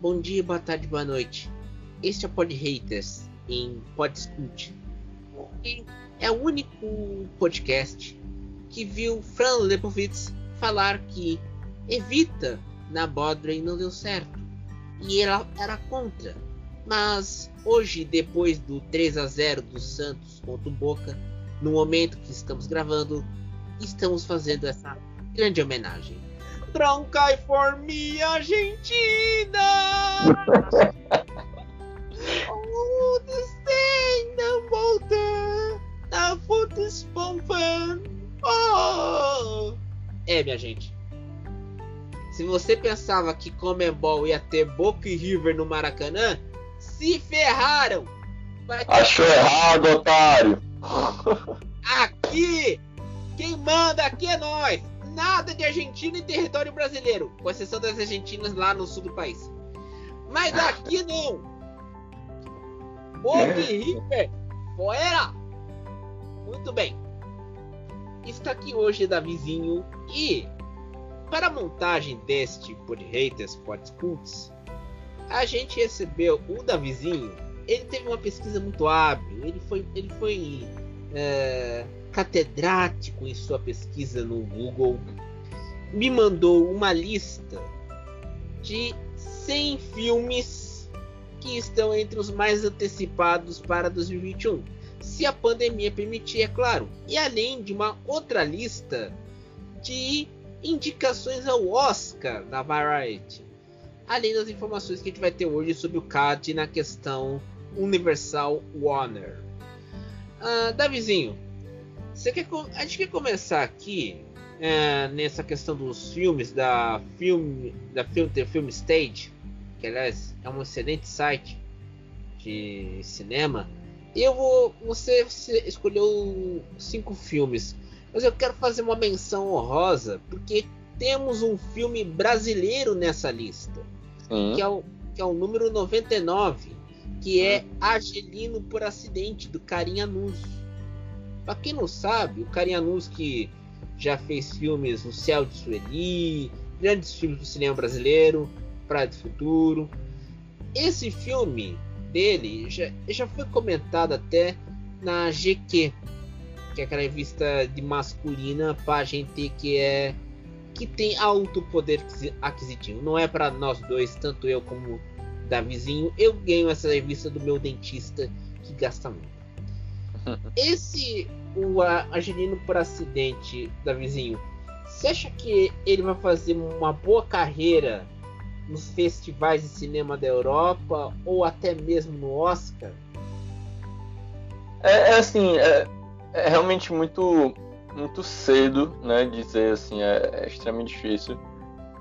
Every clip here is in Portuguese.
bom dia, boa tarde, boa noite. Este é o Pod Haters em Podscult. E é o único podcast que viu Fran Lebowitz falar que Evita na Bodren não deu certo. E ela era contra. Mas hoje, depois do 3 a 0 do Santos contra o Boca, no momento que estamos gravando, estamos fazendo essa grande homenagem. Troncai for me, Argentina! oh, the volta! A foto espompando! Oh! É, minha gente. Se você pensava que Comembol ia ter Boca e River no Maracanã, se ferraram! Achou errado, otário! Aqui! Quem manda aqui é nós! Nada de Argentina em território brasileiro, com exceção das Argentinas lá no sul do país. Mas aqui não! Boca e River, fora! Muito bem. Está aqui hoje Davizinho e para a montagem deste Pod Haters Pod Cults, a gente recebeu o Davizinho. Ele teve uma pesquisa muito hábil. Ele foi, ele foi é, catedrático em sua pesquisa no Google. Me mandou uma lista de 100 filmes que estão entre os mais antecipados para 2021. Se a pandemia permitir, é claro. E além de uma outra lista de indicações ao Oscar da Variety. Além das informações que a gente vai ter hoje sobre o CAD na questão Universal Warner. Uh, Davizinho, você quer, a gente quer começar aqui uh, nessa questão dos filmes da filme da Film, The Film Stage, que aliás é um excelente site de cinema. Eu vou, você escolheu cinco filmes. Mas eu quero fazer uma menção honrosa, porque temos um filme brasileiro nessa lista, que é, o, que é o número 99, que é Argelino por Acidente, do Carinha Nuz. Pra quem não sabe, o Carinha Nuz que já fez filmes O Céu de Sueli, grandes filmes do cinema brasileiro, Praia do Futuro. Esse filme dele já, já foi comentado até na GQ, que é aquela revista de masculina para gente que é que tem alto poder aquisitivo. Não é para nós dois, tanto eu como Davizinho. Eu ganho essa revista do meu dentista que gasta muito. Esse o Angelino por acidente, Davizinho. Você acha que ele vai fazer uma boa carreira nos festivais de cinema da Europa ou até mesmo no Oscar? É, é assim, é, é realmente muito muito cedo, né? Dizer assim, é, é extremamente difícil.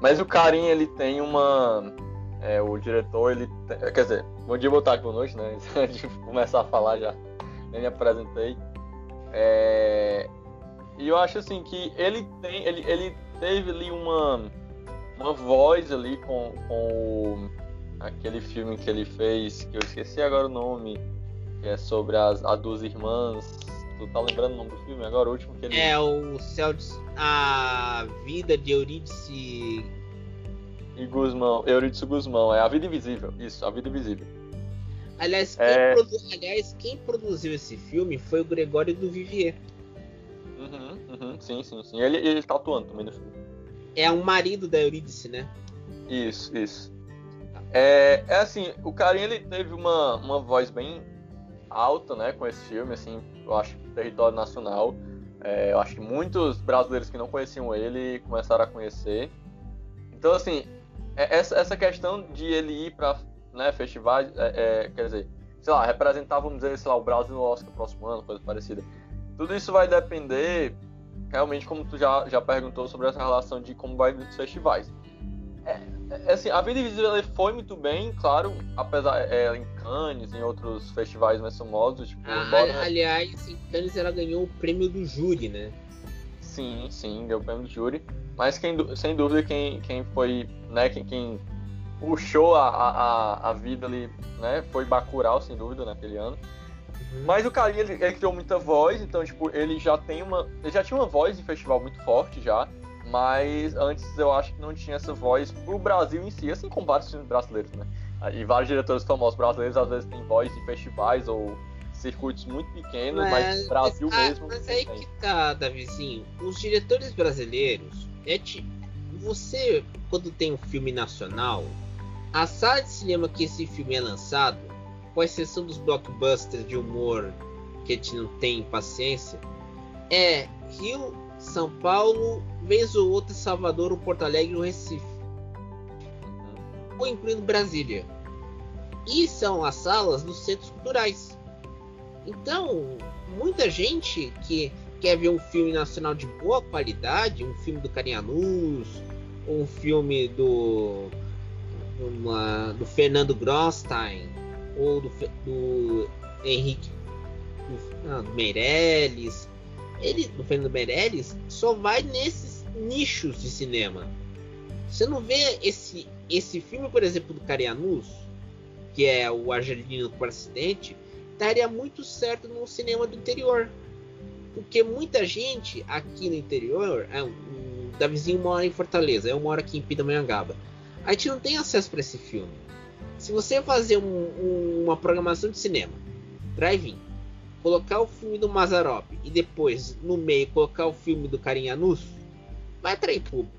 Mas o Karim, ele tem uma. É, o diretor, ele. Tem, quer dizer, bom dia, boa tarde, boa noite, né? Antes de começar a falar já, eu me apresentei. É, e eu acho assim que ele tem. Ele, ele teve ali uma. Uma voz ali com, com o, aquele filme que ele fez, que eu esqueci agora o nome, que é sobre as, as duas irmãs Tu tá lembrando o nome do filme agora? O último que ele. É o céu de... A vida de Eurídice. E Guzmão. Eurídice Guzmão. É A Vida Invisível. Isso, A Vida Invisível. Aliás quem, é... produ... Aliás, quem produziu esse filme foi o Gregório do Vivier. Uhum, uhum, sim, sim, sim. Ele, ele tá atuando também no filme. É um marido da Eurídice, né? Isso, isso. É, é assim, o carinha ele teve uma, uma voz bem alta, né, com esse filme, assim, eu acho, território nacional. É, eu acho que muitos brasileiros que não conheciam ele começaram a conhecer. Então, assim, é, essa, essa questão de ele ir para né, festivais, é, é, quer dizer, sei lá, representar, vamos dizer, sei lá, o Brasil no Oscar próximo ano, coisa parecida. Tudo isso vai depender, realmente, como tu já, já perguntou sobre essa relação de como vai nos festivais. É, é, assim, a Vida Invisível foi muito bem, claro, apesar é, em Cannes, em outros festivais mais famosos. Tipo, ah, embora... Aliás, em Cannes ela ganhou o prêmio do júri, né? Sim, sim, ganhou o prêmio do júri. Mas quem, sem dúvida quem, quem foi, né, quem, quem puxou a, a, a vida ali, né, foi Bacurau, sem dúvida, naquele ano. Uhum. Mas o Carinha, ele, ele criou muita voz, então, tipo, ele já tem uma. Ele já tinha uma voz em festival muito forte já mas antes eu acho que não tinha essa voz pro Brasil em si, assim como vários filmes brasileiros, né? E vários diretores famosos brasileiros às vezes têm voz em festivais ou circuitos muito pequenos, mas, mas Brasil mas, mesmo. Mas aí tem. que tá, Davizinho. Os diretores brasileiros, é tipo, você, quando tem um filme nacional, a sala de cinema que esse filme é lançado, com exceção dos blockbusters de humor que a gente não tem paciência, é Rio, São Paulo, vez ou outra Salvador, Porto Alegre ou Recife. Ou incluindo Brasília. E são as salas dos centros culturais. Então, muita gente que quer ver um filme nacional de boa qualidade, um filme do Carianus, um filme do uma, do Fernando Grosstein ou do, do Henrique do, ah, do Meirelles, ele do Fernando Meirelles só vai nesses nichos de cinema. Você não vê esse esse filme, por exemplo, do Carianus, que é o Argelino por acidente, daria muito certo no cinema do interior. Porque muita gente aqui no interior, é, o Davizinho mora em Fortaleza, eu moro aqui em Pindamonhangaba. A gente não tem acesso para esse filme. Se você fazer um, um, uma programação de cinema, drive-in, colocar o filme do Mazarop e depois no meio colocar o filme do Carinhanus, vai atrair público.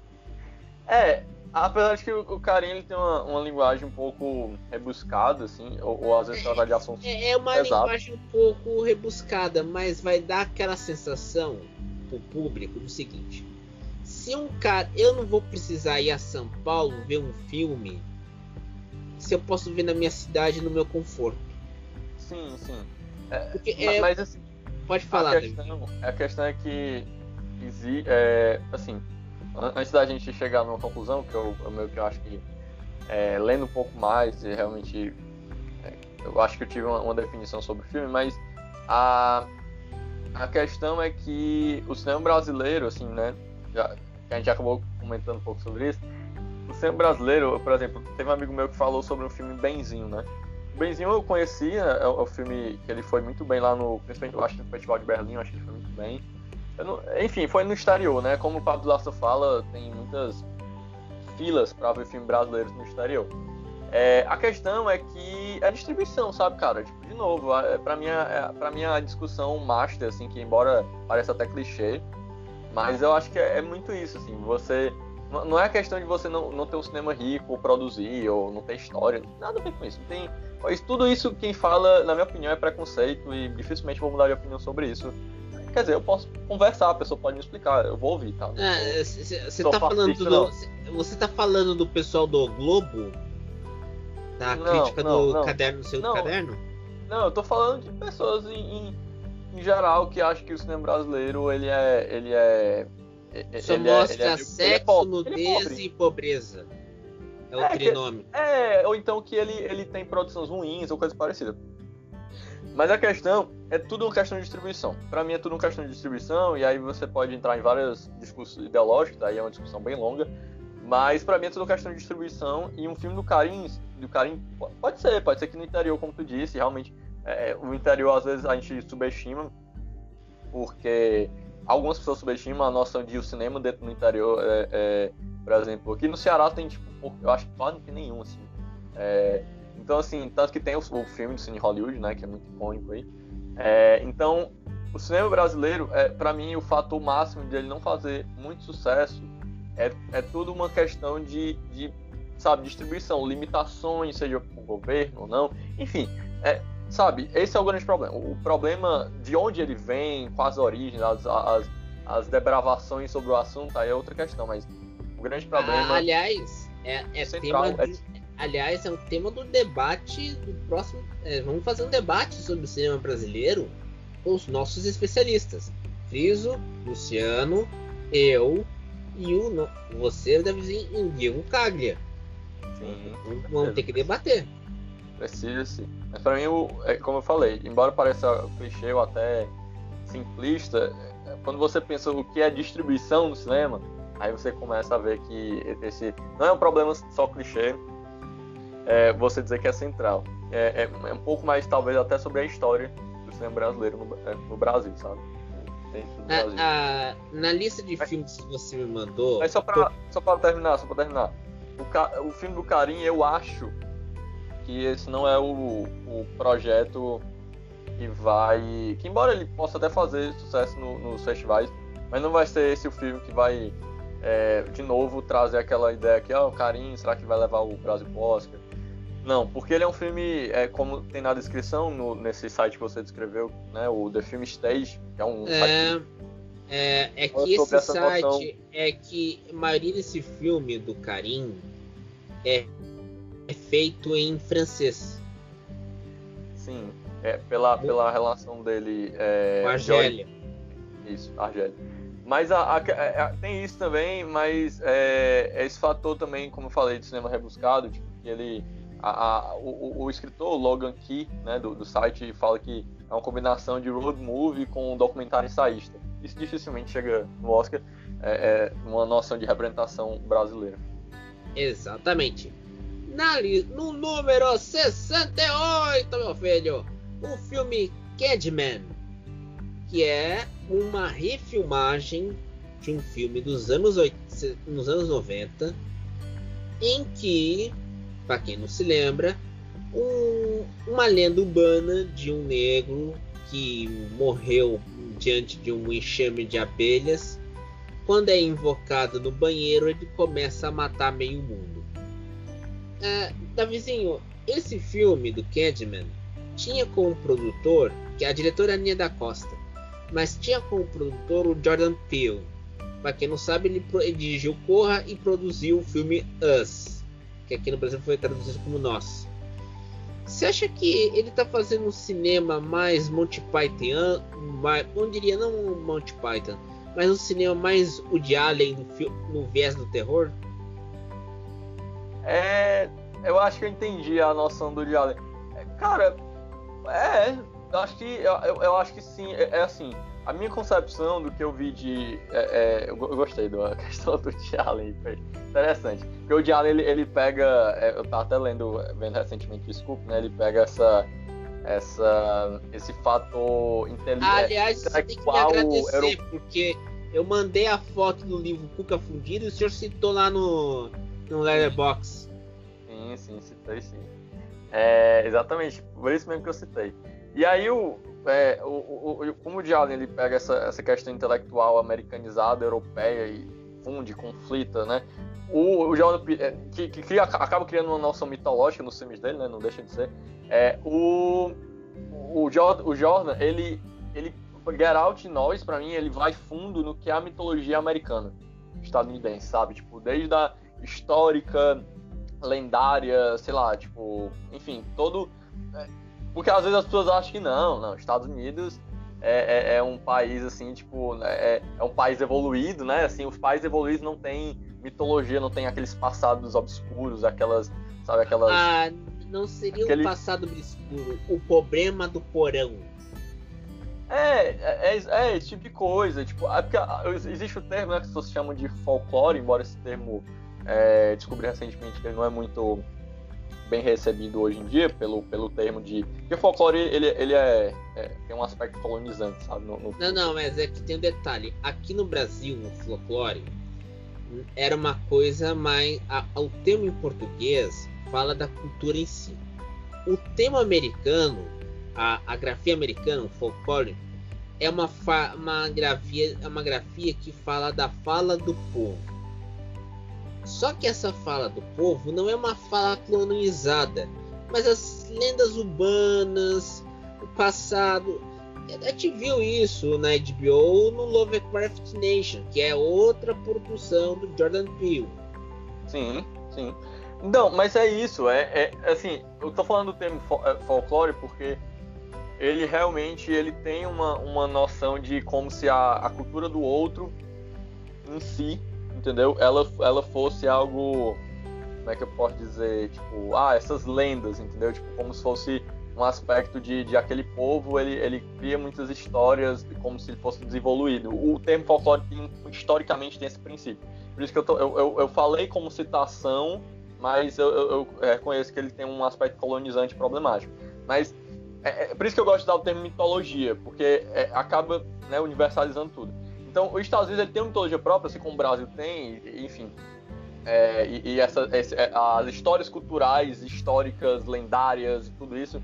É, apesar de que o, o Carinha ele tem uma, uma, linguagem um pouco rebuscada, assim, ou, ou às vezes trata de assuntos. É, é uma linguagem um pouco rebuscada, mas vai dar aquela sensação pro público do seguinte: se um cara, eu não vou precisar ir a São Paulo ver um filme, se eu posso ver na minha cidade no meu conforto. Sim, sim. É, Porque, é, mas assim, pode falar. A questão, a questão é que é, assim, antes da gente chegar numa conclusão, que eu, eu, que eu acho que é, lendo um pouco mais e realmente é, eu acho que eu tive uma, uma, definição sobre o filme, mas a, a questão é que o cinema brasileiro, assim, né, já, a gente acabou comentando um pouco sobre isso, o cinema brasileiro, por exemplo, teve um amigo meu que falou sobre um filme Benzinho, né, o Benzinho eu conhecia, é o, é filme que ele foi muito bem lá no, principalmente eu acho no Festival de Berlim, eu acho que ele foi muito bem, não, enfim, foi no exterior, né? Como o Pablo Lasso fala, tem muitas filas para ver filme brasileiro no exterior. É, a questão é que é distribuição, sabe, cara? Tipo, de novo, para mim, é, pra mim a discussão master, assim, que embora pareça até clichê, mas eu acho que é, é muito isso, assim, você... Não é a questão de você não, não ter um cinema rico, ou produzir, ou não ter história, nada a ver com isso. Não tem, tudo isso quem fala, na minha opinião, é preconceito e dificilmente vou mudar de opinião sobre isso. Quer dizer, eu posso conversar, a pessoa pode me explicar, eu vou ouvir, tá? Você é, tá falando do. Você tá falando do pessoal do Globo? Da não, crítica não, do não. caderno, seu não, caderno? Não, eu tô falando de pessoas em, em, em, geral que acham que o cinema brasileiro ele é. Ele é Só ele mostra é, ele é, sexo, ele é nudez e pobreza. É o é, trinômio. é, ou então que ele, ele tem produções ruins ou coisa parecida. Mas a questão é tudo uma questão de distribuição. Para mim é tudo uma questão de distribuição e aí você pode entrar em várias discussões ideológicas, aí é uma discussão bem longa. Mas para mim é tudo uma questão de distribuição e um filme do Karim, do Karim pode ser, pode ser que no interior, como tu disse, realmente é, o interior às vezes a gente subestima porque algumas pessoas subestimam a noção de o cinema dentro do interior. É, é, por exemplo, aqui no Ceará tem tipo, eu acho que quase não tem nenhum assim. É, então, assim, tanto que tem o, o filme do Cine Hollywood, né, que é muito icônico aí. É, então, o cinema brasileiro, é, para mim, o fator máximo de ele não fazer muito sucesso é, é tudo uma questão de, de, sabe, distribuição, limitações, seja o governo ou não. Enfim, é, sabe, esse é o grande problema. O problema de onde ele vem, quais origens, as, as, as debravações sobre o assunto, aí é outra questão, mas o grande problema. Ah, aliás, é, é central, tema de, é aliás, é um tema do debate do próximo. É, vamos fazer um debate sobre o cinema brasileiro com os nossos especialistas. Friso, Luciano, eu e o você deve vir Diego Caglia. Sim, vamos ter que debater. Precisa sim. Mas para mim, é, como eu falei, embora pareça clichê ou até simplista, quando você pensa o que é distribuição no cinema, aí você começa a ver que esse não é um problema só clichê, é, você dizer que é central. É, é, é, um pouco mais, talvez, até sobre a história do cinema brasileiro no, é, no Brasil, sabe? na, na lista de filmes que você me mandou. Mas só pra, só pra terminar, só pra terminar. O, o filme do Karim, eu acho que esse não é o, o projeto que vai. Que embora ele possa até fazer sucesso no, nos festivais, mas não vai ser esse o filme que vai é, de novo trazer aquela ideia que, ó, oh, o Karim, será que vai levar o Brasil pro Oscar? Não, porque ele é um filme, é, como tem na descrição, no, nesse site que você descreveu, né, o The Film Stage, que é um é, site... É, é que esse site noção. é que a maioria desse filme do Karim é, é feito em francês. Sim, é, pela, pela relação dele... É, Com a Argélia. Isso, Argélia. Mas a, a, a, tem isso também, mas é, é, esse fator também, como eu falei, de cinema rebuscado, tipo, que ele a, o, o, escritor Logan Key, né, do, do, site, fala que é uma combinação de road movie com um documentário ensaísta. Isso dificilmente chega no Oscar, é, é uma noção de representação brasileira. Exatamente. No número 68, meu filho, o filme Cadman, que é uma refilmagem de um filme dos anos, 80, nos anos 90, em que para quem não se lembra, um, uma lenda urbana de um negro que morreu diante de um enxame de abelhas. Quando é invocado no banheiro, ele começa a matar meio mundo. É, Davizinho, esse filme do Candyman tinha como produtor, que é a diretora Aninha da Costa, mas tinha como produtor o Jordan Peele. Para quem não sabe, ele, ele dirigiu Corra e produziu o filme Us que aqui no Brasil foi traduzido como Nós. Você acha que ele está fazendo um cinema mais Monty Python, mais, não diria não Monty Python, mas um cinema mais o de Allen no, no viés do terror? É, eu acho que eu entendi a noção do de Allen. É, cara, é, eu acho que eu, eu acho que sim, é, é assim a minha concepção do que eu vi de. É, é, eu gostei da questão do foi interessante. Porque o Allen ele, ele pega. É, eu tava até lendo, vendo recentemente o Scoop, né? Ele pega essa. essa esse fator inteligente. Aliás, você tem que me agradecer, porque eu mandei a foto do livro Cuca Fundido e o senhor citou lá no, no Letterboxd. Sim, sim, citei sim. É, exatamente, por isso mesmo que eu citei. E aí o, é, o, o, como o Diallo ele pega essa, essa questão intelectual americanizada, europeia e funde, conflita, né? O, o Jordan, é, que, que cria, acaba criando uma noção mitológica nos filmes dele, né? Não deixa de ser. É, o, o, Jordan, o Jordan, ele, ele Out Nós, para mim, ele vai fundo no que é a mitologia americana, estadunidense, sabe? Tipo, desde a histórica, lendária, sei lá, tipo, enfim, todo é, porque às vezes as pessoas acham que não, não, Estados Unidos é, é, é um país assim, tipo, né, é, é, um país evoluído, né? Assim, os países evoluídos não têm mitologia, não tem aqueles passados obscuros, aquelas, sabe, aquelas. Ah, não seria aquele... um passado obscuro, o problema do porão. É, é, é, é, esse tipo de coisa. Tipo, é porque ah, existe o termo né, que as pessoas chamam de folclore, embora esse termo é, descobri recentemente que ele não é muito bem recebido hoje em dia pelo, pelo termo de. Porque o folclore ele, ele é, é tem um aspecto colonizante, sabe? No, no... Não, não, mas é que tem um detalhe. Aqui no Brasil, no folclore, era uma coisa mais. O termo em português fala da cultura em si. O tema americano, a, a grafia americana, o folclore, é uma, fa, uma, grafia, é uma grafia que fala da fala do povo só que essa fala do povo não é uma fala colonizada, mas as lendas urbanas, o passado. A gente viu isso na HBO no Lovecraft Nation, que é outra produção do Jordan Peele. Sim, sim. Não, mas é isso, é, é assim, eu tô falando do termo é, folclore porque ele realmente ele tem uma, uma noção de como se a, a cultura do outro em si entendeu? Ela, ela fosse algo, como é que eu posso dizer, tipo, ah, essas lendas, entendeu? Tipo, como se fosse um aspecto de, de aquele povo, ele, ele cria muitas histórias como se ele fosse desenvolvido. O termo folclore historicamente tem esse princípio. Por isso que eu, tô, eu, eu, eu falei como citação, mas eu, eu, eu reconheço que ele tem um aspecto colonizante problemático. Mas é, é, por isso que eu gosto de dar o termo mitologia, porque é, acaba né, universalizando tudo. Então, os Estados Unidos ele tem uma mitologia própria, assim como o Brasil tem, enfim. É, e, e essa, esse, é, as histórias culturais, históricas, lendárias e tudo isso,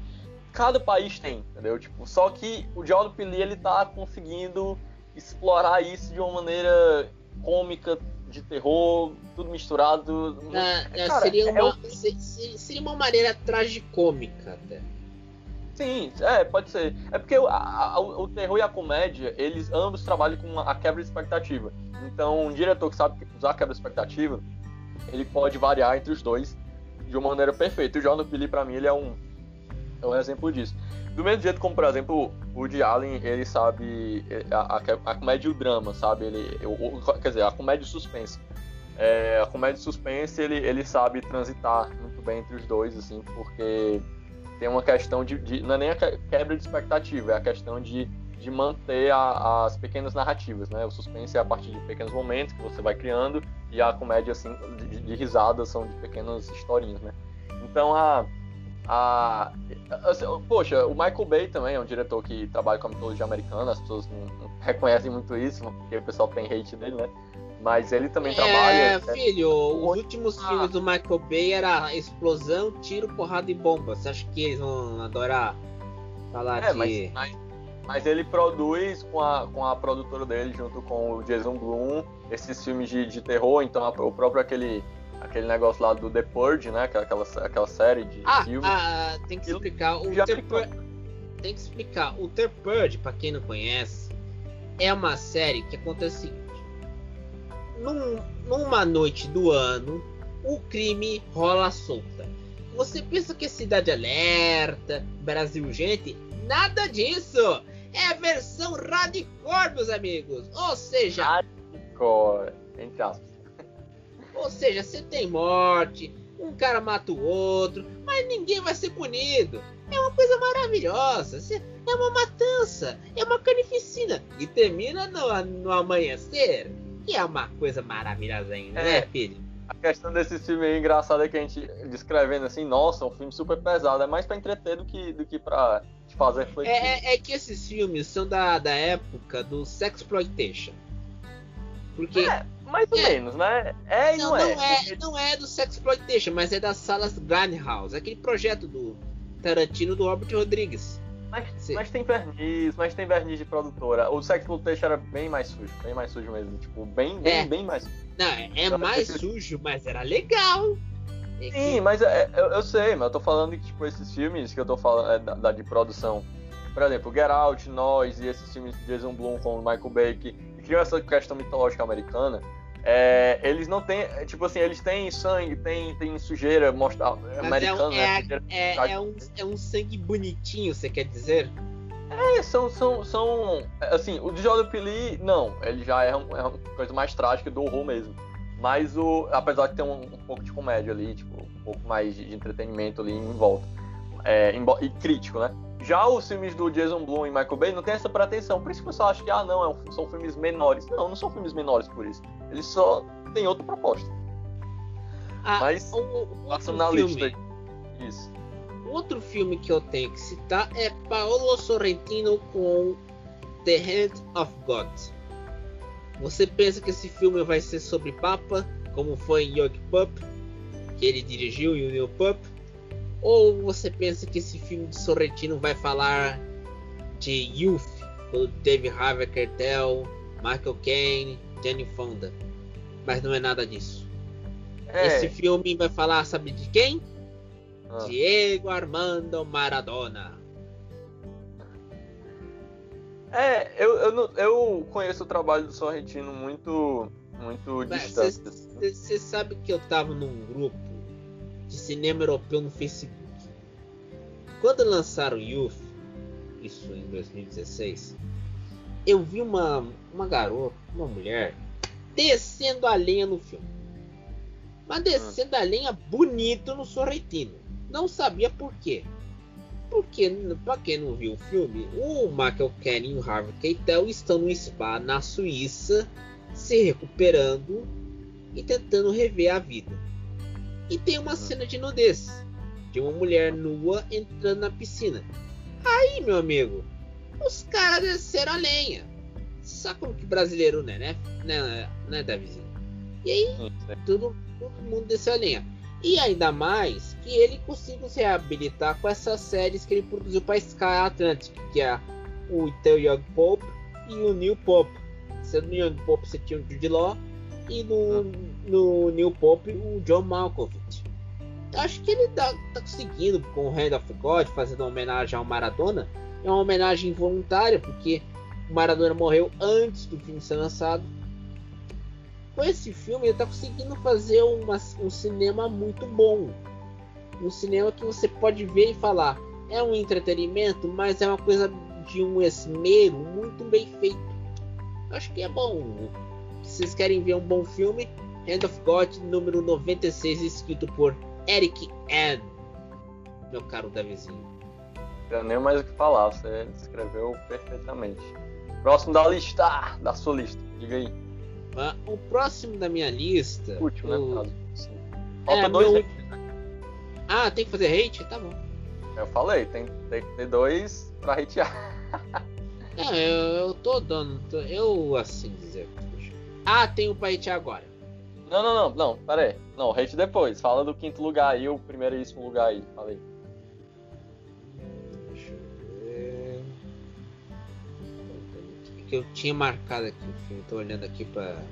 cada país tem, entendeu? Tipo, só que o Jordan Peele ele tá conseguindo explorar isso de uma maneira cômica, de terror, tudo misturado. Ah, Cara, seria, uma, é seria uma maneira tragicômica até. Sim, é, pode ser. É porque o, a, o terror e a comédia, eles ambos trabalham com a quebra de expectativa. Então, um diretor que sabe usar a quebra de expectativa, ele pode variar entre os dois de uma maneira perfeita. O Jordan Peele, pra mim, ele é um, é um exemplo disso. Do mesmo jeito como, por exemplo, o Woody Allen, ele sabe a, a, a comédia e o drama, sabe? Ele, o, quer dizer, a comédia e o suspense. É, a comédia e suspense, ele, ele sabe transitar muito bem entre os dois, assim, porque tem uma questão de, de, não é nem a quebra de expectativa, é a questão de, de manter a, as pequenas narrativas, né? O suspense é a partir de pequenos momentos que você vai criando e a comédia assim de, de risadas são de pequenas historinhas, né? Então a a assim, poxa, o Michael Bay também é um diretor que trabalha com a mitologia americana, as pessoas não, não reconhecem muito isso, porque o pessoal tem hate dele, né? Mas ele também é, trabalha. É, filho, os últimos ah. filmes do Michael Bay era explosão, tiro, porrada e bomba. Você acha que eles vão adorar falar é, de. Mas, mas, mas, ele produz com a, com a produtora dele, junto com o Jason Blum, esses filmes de, de terror. Então, a, o próprio aquele, aquele negócio lá do The Purge, né? É aquela, aquela série de ah, filmes. Ah, tem que explicar. O The Purge, tem que explicar. O The Purge, pra quem não conhece, é uma série que acontece num, numa noite do ano, o crime rola solta. Você pensa que é cidade alerta, Brasil gente? Nada disso! É a versão radicor, meus amigos! Ou seja. Radicor, entre aspas. Ou seja, você tem morte, um cara mata o outro, mas ninguém vai ser punido. É uma coisa maravilhosa. É uma matança, é uma carnificina. E termina no, no amanhecer que é uma coisa maravilhosa ainda, né, é. né, filho? A questão desse filme aí engraçado é que a gente descrevendo assim, nossa, um filme super pesado, é mais para entreter do que, do que pra te fazer refletir. É, é, é, que esses filmes são da, da época do Sexploitation. Porque. É, mais ou é, menos, né? É e não, não, é. Não é, não é do Sexploitation, mas é das salas Grindhouse, aquele projeto do Tarantino do Robert Rodrigues. Mas, mas, tem verniz, mas tem verniz de produtora. O Sex Exploitation era bem mais sujo, bem mais sujo mesmo. Tipo, bem, bem, é. bem mais Não, é, é mais sujo, mas era legal. É Sim, que... mas é, eu, eu, sei, mas eu tô falando que, tipo, esses filmes que eu tô falando é, da, da, de produção. Por exemplo, Get Out, Nós e esses filmes de Jason Blum com o Michael Bay, que criam essa questão mitológica americana é, eles não têm, tipo assim, eles têm sangue, tem, tem sujeira mostra, americana, é, um, é, né? é, é, um, é um sangue bonitinho, você quer dizer? É, são, são, são assim, o de Jordan Peele, não, ele já é, um, é uma coisa mais trágica do horror mesmo. Mas o, apesar de ter um, um pouco de comédia ali, tipo, um pouco mais de, de entretenimento ali em volta. É, e crítico, né? Já os filmes do Jason Blum e Michael Bay não tem essa pretensão. Por isso que o pessoal acha que, ah, não, é um, são filmes menores. Não, não são filmes menores por isso. Eles só têm outra proposta. Ah, Mas, passando na filme. Isso. Outro filme que eu tenho que citar é Paolo Sorrentino com The Hand of God. Você pensa que esse filme vai ser sobre Papa, como foi em Yogi Pup, que ele dirigiu e o Neil Pup? Ou você pensa que esse filme de Sorrentino vai falar de Youth, do David Harvey Keitel, Michael Caine, Jane Fonda? Mas não é nada disso. É. Esse filme vai falar, sabe de quem? Ah. Diego Armando Maradona. É, eu, eu, eu conheço o trabalho do Sorrentino muito, muito distante. Você sabe que eu tava num grupo de cinema europeu no Facebook. Quando lançaram Youth, isso em 2016, eu vi uma, uma garota, uma mulher, descendo a lenha no filme. Mas descendo a lenha bonito no Sorrentino. Não sabia por quê. Porque, para quem não viu o filme, o Michael Caine e o Harvey Keitel estão no spa na Suíça, se recuperando e tentando rever a vida. E tem uma cena de nudez de uma mulher nua entrando na piscina. Aí, meu amigo, os caras desceram a lenha. Sabe como que brasileiro né, né? Né, né Davizinho? E aí, tudo, todo mundo desceu a lenha. E ainda mais que ele conseguiu se reabilitar com essas séries que ele produziu para Sky Atlantic, que é o Teu Young Pope e o New Pope. Sendo no Young Pope você tinha o Jude Law e no, no New Pope o John Malkovich. Acho que ele tá, tá conseguindo com o Hand of God, fazendo homenagem ao Maradona. É uma homenagem involuntária, porque o Maradona morreu antes do filme ser lançado com esse filme ele está conseguindo fazer uma, um cinema muito bom. Um cinema que você pode ver e falar, é um entretenimento, mas é uma coisa de um esmero muito bem feito. Acho que é bom. Se vocês querem ver um bom filme, Hand of God, número 96, escrito por Eric Ann. Meu caro Davizinho. Não nem mais o que falar, você descreveu perfeitamente. Próximo da lista, da sua lista, diga aí. O próximo da minha lista. Último, né, o... né? Falta é, dois meu... Né? Ah, tem que fazer hate? Tá bom. Eu falei, tem, tem que ter dois pra hatear. Não, eu, eu tô dando. Tô, eu assim dizer. Ah, tem um pra hatear agora. Não, não, não, não, pera aí. Não, hate depois. Fala do quinto lugar aí, o primeiríssimo lugar aí. Falei. Eu tinha marcado aqui. Eu tô olhando aqui pra.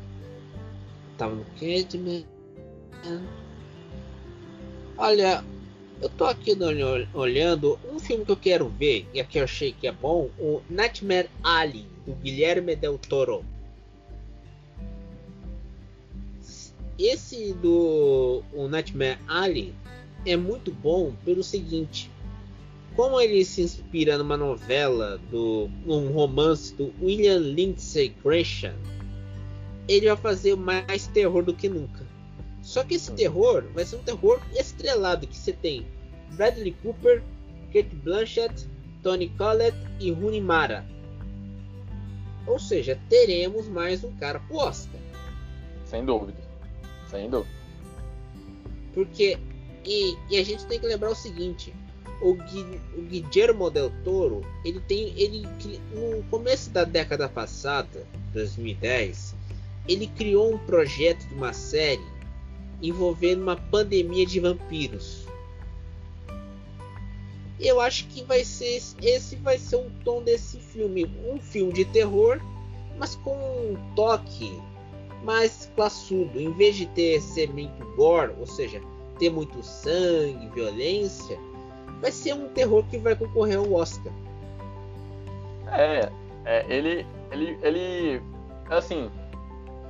Tava no Candyman. Olha, eu tô aqui olhando um filme que eu quero ver e aqui eu achei que é bom: o Nightmare Alley, do Guilherme Del Toro. Esse do o Nightmare Alley é muito bom pelo seguinte: como ele se inspira numa novela do um romance do William Lindsay Gresham, ele vai fazer mais terror do que nunca. Só que esse hum. terror vai ser um terror estrelado que você tem Bradley Cooper, Kate Blanchett, Tony Collette e Rooney Mara. Ou seja, teremos mais um cara pro Oscar. Sem dúvida. Sem dúvida. Porque e, e a gente tem que lembrar o seguinte: o, Gui, o Guillermo del Toro, ele tem, ele no começo da década passada, 2010, ele criou um projeto de uma série envolvendo uma pandemia de vampiros. Eu acho que vai ser esse vai ser o tom desse filme, um filme de terror, mas com um toque mais classudo, em vez de ter ser muito gore, ou seja, ter muito sangue, violência, vai ser um terror que vai concorrer ao Oscar. É, é ele, ele, ele, assim,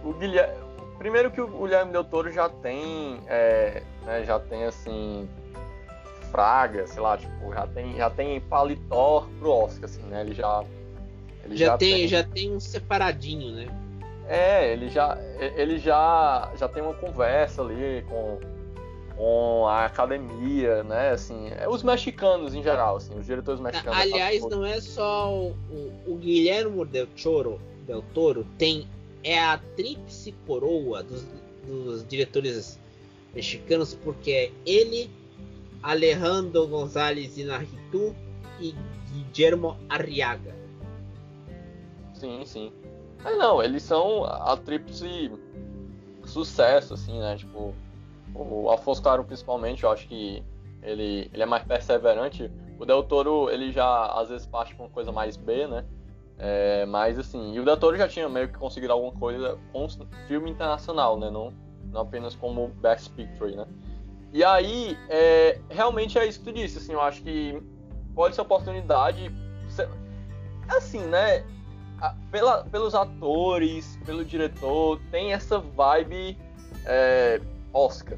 o Guilherme, primeiro que o Guilherme Del Toro já tem, é, né, já tem assim, fraga, sei lá, tipo, já tem, já tem paletó pro Oscar, assim, né? Ele já, ele já, já tem, tem, já tem um separadinho, né? É, ele já, ele já, já tem uma conversa ali com com a academia, né? Assim, é, os mexicanos em geral, assim, os diretores mexicanos. Aliás, não é só o, o, Guilhermo del Toro, del Toro tem é a tríplice coroa dos, dos diretores mexicanos porque é ele, Alejandro González Inarritu e Guillermo Arriaga. Sim, sim. Mas não, eles são a tríplice sucesso, assim, né? Tipo, o Afonso Claro, principalmente, eu acho que ele, ele é mais perseverante. O Del Toro, ele já às vezes parte com uma coisa mais B, né? É, mas assim, e o Del Toro já tinha meio que conseguido alguma coisa com filme internacional, né? Não, não apenas como Best Picture, né? E aí, é, realmente é isso que tu disse, assim, eu acho que pode ser oportunidade. Assim, né? Pela, pelos atores, pelo diretor, tem essa vibe é, Oscar.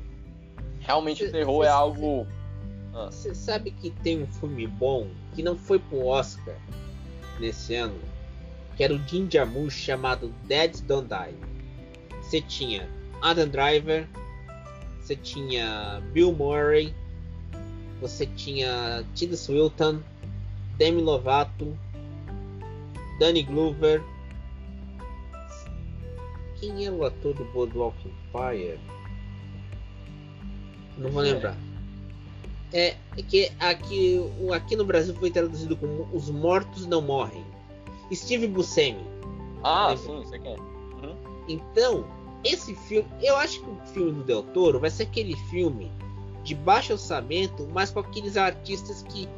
Realmente cê, o terror cê, é algo. Você ah. sabe que tem um filme bom que não foi pro Oscar nesse ano, que era o Jim Jarmusch chamado Dead Don't Die. Você tinha Adam Driver, você tinha Bill Murray, você tinha Tilda Swinton, Demi Lovato, Danny Glover. Quem era o ator do Boardwalk Empire? Não vou lembrar. É que aqui, aqui no Brasil foi traduzido como Os Mortos Não Morrem. Steve Buscemi. Ah, lembra? sim, você quer. Uhum. Então, esse filme, eu acho que o filme do Del Toro vai ser aquele filme de baixo orçamento, mas com aqueles artistas que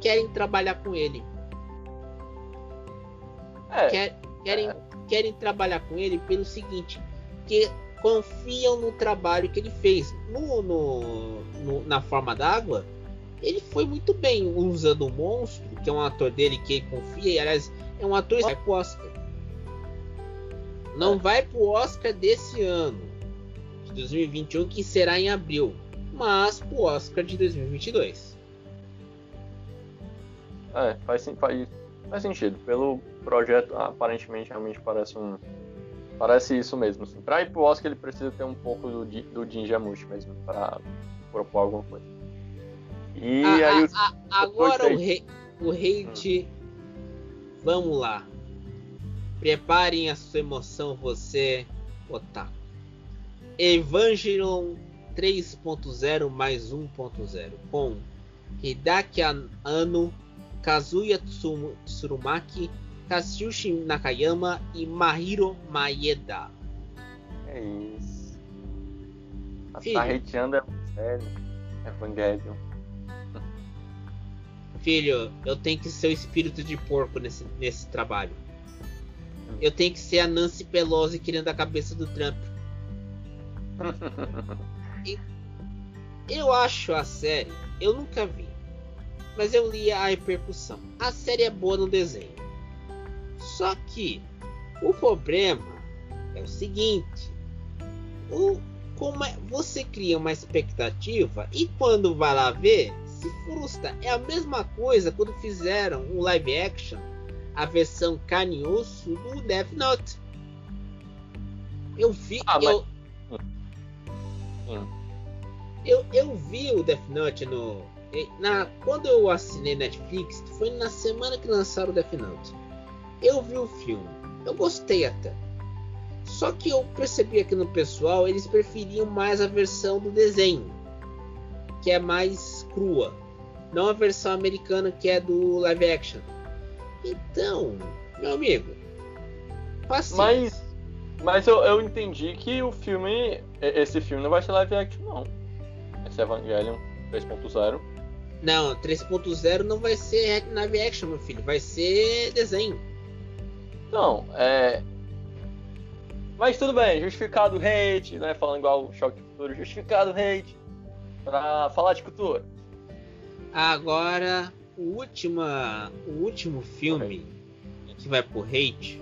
querem trabalhar com ele. É, Quer, querem, é. querem trabalhar com ele pelo seguinte, que confiam no trabalho que ele fez. No, no, no na forma d'água, ele foi muito bem usando o monstro, que é um ator dele que ele confia, e aliás, é um ator que vai pro Oscar. Não é. vai pro Oscar desse ano, de 2021, que será em abril, mas pro Oscar de 2022. É, faz, faz, faz sentido. Pelo projeto, aparentemente, realmente parece um Parece isso mesmo. Assim. Pra ir pro Oscar, ele precisa ter um pouco do, do Jim Jarmusch mesmo, pra propor alguma coisa. E a, aí. A, a, agora o, rei, o hate. Hum. Vamos lá. Preparem a sua emoção, você, otaku. Evangelion 3.0 mais 1.0 com Hidaki Anno, Kazuya Tsurumaki, Kazushi Nakayama e Mahiro Maeda. É isso. A Filho, Tarreteando é sério. Evangelion. Filho, eu tenho que ser o espírito de porco nesse, nesse trabalho. Eu tenho que ser a Nancy Pelosi querendo a cabeça do Trump. eu acho a série, eu nunca vi, mas eu li a repercussão. A série é boa no desenho. Só que o problema é o seguinte: o, como é, você cria uma expectativa e quando vai lá ver, se frustra. É a mesma coisa quando fizeram um live action, a versão carne do Death Note. Eu vi. Ah, eu, mas... Hum. eu, eu vi o Death Note no. Na, quando eu assinei Netflix, foi na semana que lançaram o Death Note. Eu vi o filme, eu gostei até. Só que eu percebi aqui no pessoal, eles preferiam mais a versão do desenho, que é mais crua, não a versão americana que é do live action. Então, meu amigo, paciência. Mas, mas eu, eu entendi que o filme, esse filme não vai ser live action não. Esse Evangelion 3.0. Não, 3.0 não vai ser live action, meu filho, vai ser desenho. Não, é. Mas tudo bem, justificado hate, né? Falando igual o Choque Futuro, justificado hate pra falar de cultura. Agora, o, última, o último filme que vai pro hate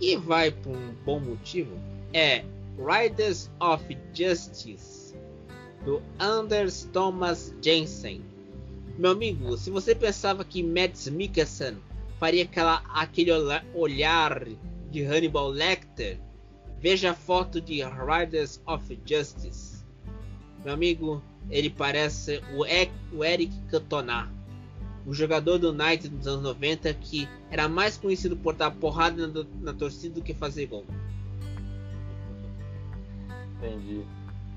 e vai por um bom motivo é Riders of Justice do Anders Thomas Jensen. Meu amigo, se você pensava que Mads Mikkelsen faria aquela, aquele olhar de Hannibal Lecter. Veja a foto de Riders of Justice. Meu amigo, ele parece o, Eric Cantona, o jogador do Knight dos anos 90 que era mais conhecido por dar porrada na, na torcida do que fazer gol. Entendi.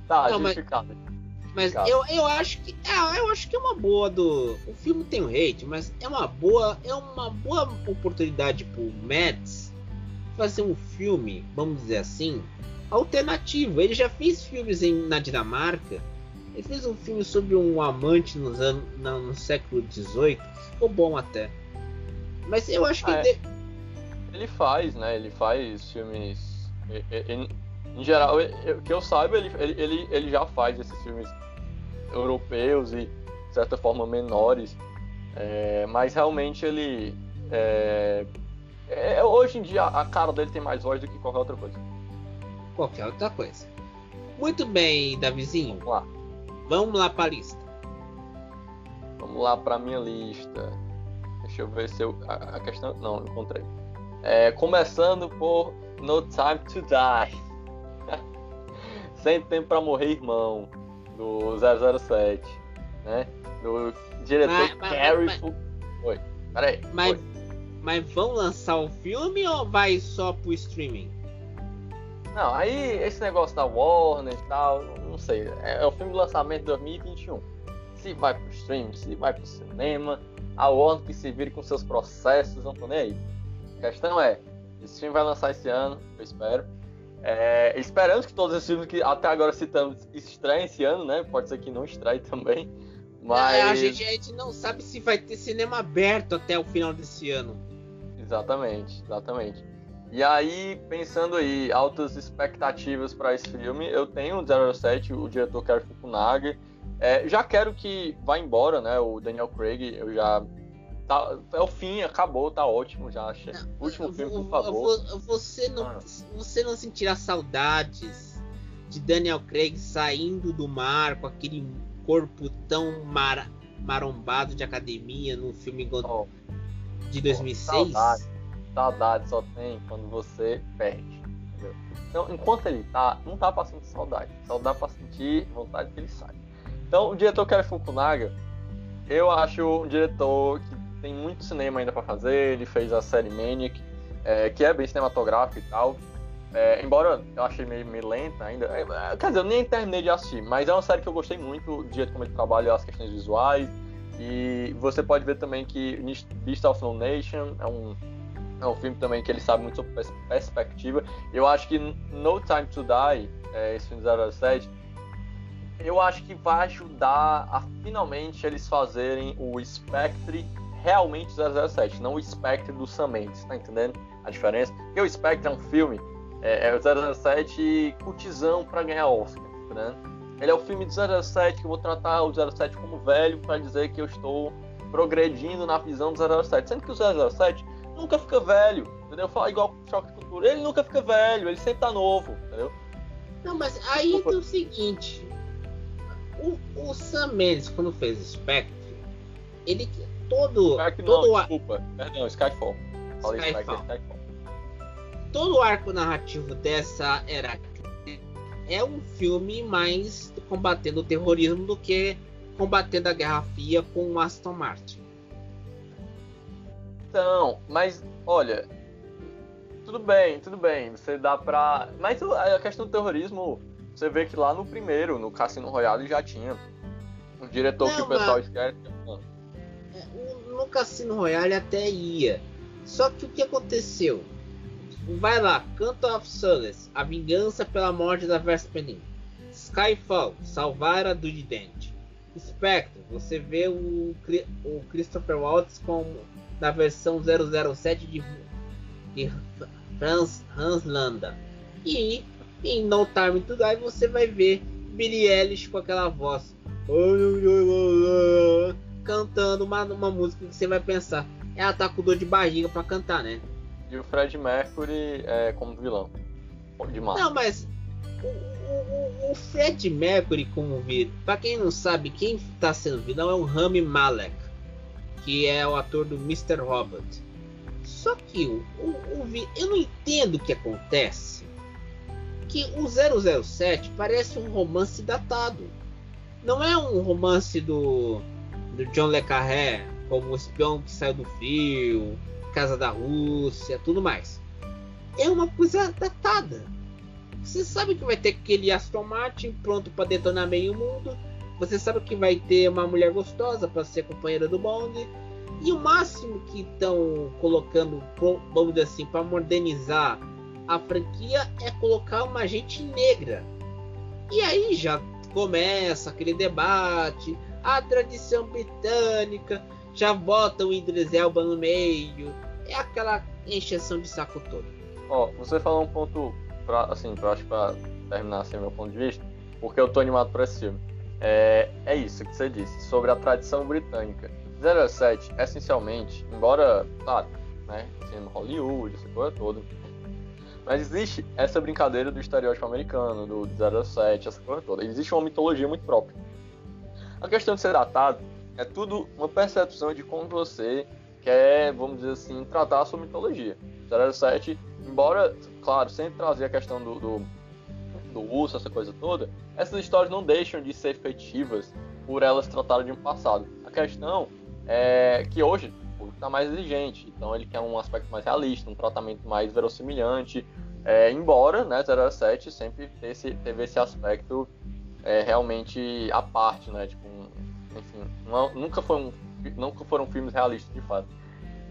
Tá, Não, justificado. Mas... Mas eu, eu acho que é, eu acho que é uma boa do o filme tem um hate, mas é uma boa é uma boa oportunidade pro Mads fazer um filme, vamos dizer assim, alternativo. Ele já fez filmes em, na Dinamarca. Ele fez um filme sobre um amante nos anos, no século XVIII. Ficou bom até. Mas eu acho que ah, é. ele faz, né? Ele faz filmes. Em, em geral, o que eu saiba, ele, ele, ele já faz esses filmes europeus e, de certa forma, menores. É, mas realmente ele. É, é, hoje em dia a cara dele tem mais voz do que qualquer outra coisa. Qualquer outra coisa. Muito bem, Davizinho. Vamos lá. Vamos lá para a lista. Vamos lá para minha lista. Deixa eu ver se eu. A, a questão. Não, encontrei. É, começando por No Time to Die. Sem tempo para morrer, irmão do 007, né? Do diretor mas, Carrie mas, mas, Oi, peraí. Mas, mas vão lançar o filme ou vai só pro streaming? Não, aí esse negócio da Warner e tal, não sei. É, é o filme de lançamento de 2021. se vai pro stream, se vai pro cinema, a Warner que se vire com seus processos, não tô nem aí. A questão é, esse filme vai lançar esse ano, eu espero. É, esperamos que todos os filmes que até agora citamos estreiem esse ano, né? Pode ser que não estreie também. Mas... É, a, gente, a gente não sabe se vai ter cinema aberto até o final desse ano. Exatamente, exatamente. E aí, pensando aí, altas expectativas para esse filme, eu tenho o 07, o diretor Kerry Fukunaga. É, já quero que vá embora, né? O Daniel Craig, eu já Tá, é o fim, acabou, tá ótimo já. Achei. Último filme, por favor. Você não, ah. você não sentirá saudades de Daniel Craig saindo do mar com aquele corpo tão mar, marombado de academia no filme oh. de 2006? Oh, saudade, saudade só tem quando você perde. Entendeu? Então, enquanto ele tá, não tá pra sentir saudade. Só dá pra sentir vontade que ele sai. Então, o diretor Kerry Fukunaga, eu acho um diretor que tem muito cinema ainda para fazer. Ele fez a série Maniac, é, que é bem cinematográfica e tal. É, embora eu achei meio, meio lenta ainda. É, quer dizer, eu nem terminei de assistir, mas é uma série que eu gostei muito, do jeito como ele trabalha as questões visuais. E você pode ver também que Beast of No Nation é um, é um filme também que ele sabe muito sobre perspectiva. Eu acho que No Time to Die, é, esse filme 07, eu acho que vai ajudar a finalmente eles fazerem o Spectre realmente 007, não o Spectre do Sam Mendes, tá entendendo a diferença? Porque o Spectre é um filme, é, é o 007 cutizão para ganhar Oscar, tá Ele é o filme de 007 que eu vou tratar o 07 como velho para dizer que eu estou progredindo na visão do 07, sendo que o 007 nunca fica velho, entendeu? Fala igual Choque de Cultura, ele nunca fica velho, ele sempre tá novo, entendeu? Não, mas aí tem o seguinte, o, o Sam Mendes, quando fez Spectre, ele todo. Skype todo não, desculpa. Perdão, Skyfall. Falei Skyfall. Skyfall. Todo o arco narrativo dessa era é um filme mais combatendo o terrorismo do que combatendo a Guerra Fria com o Aston Martin. Então, mas olha, tudo bem, tudo bem, você dá pra. Mas a questão do terrorismo, você vê que lá no primeiro, no Cassino Royale, já tinha um diretor Não, que o pessoal mas... esquece Cassino Royale até ia. Só que o que aconteceu? Vai lá, Canto of Solace, A Vingança pela Morte da Vesperin. Skyfall, Salvar a Dude Dent. Spectre, você vê o, o Christopher Waltz com, na versão 007 de, de Hans, Hans Landa. E em No Time to Die você vai ver Billy Ellis com aquela voz cantando uma, uma música que você vai pensar, ela tá com dor de barriga para cantar, né? E o Fred Mercury é como vilão. De Não, mas o, o, o, Fred Mercury como vilão, pra quem não sabe, quem tá sendo vilão é o Rami Malek, que é o ator do Mr. Robot. Só que o, o, o, eu não entendo o que acontece. Que o 007 parece um romance datado. Não é um romance do do John Le Carré, como o espião que saiu do frio, Casa da Rússia, tudo mais. É uma coisa datada. Você sabe que vai ter aquele Aston Martin pronto para detonar meio mundo. Você sabe que vai ter uma mulher gostosa para ser companheira do Bond. E o máximo que estão colocando, vamos dizer assim, para modernizar a franquia é colocar uma agente negra. E aí já começa aquele debate a tradição britânica, já bota o Idris Elba no meio. É aquela encheção de saco todo. Ó, você falou um ponto, pra, assim, pra, acho pra terminar assim, meu ponto de vista, porque eu tô animado por esse filme. É, é isso que você disse, sobre a tradição britânica. 07, essencialmente, embora, claro, né, sendo Hollywood, essa coisa toda, mas existe essa brincadeira do estereótipo americano, do 07, essa coisa toda. Existe uma mitologia muito própria. A questão de ser datado é tudo uma percepção de como você quer, vamos dizer assim, tratar a sua mitologia. 07, embora, claro, sempre trazer a questão do, do, do urso, essa coisa toda, essas histórias não deixam de ser efetivas por elas tratarem de um passado. A questão é que hoje o está mais exigente, então ele quer um aspecto mais realista, um tratamento mais verossimilhante, é, embora né, 07 sempre esse, teve esse aspecto é, realmente à parte, né? Tipo, enfim, não, nunca, foi um, nunca foram filmes realistas de fato.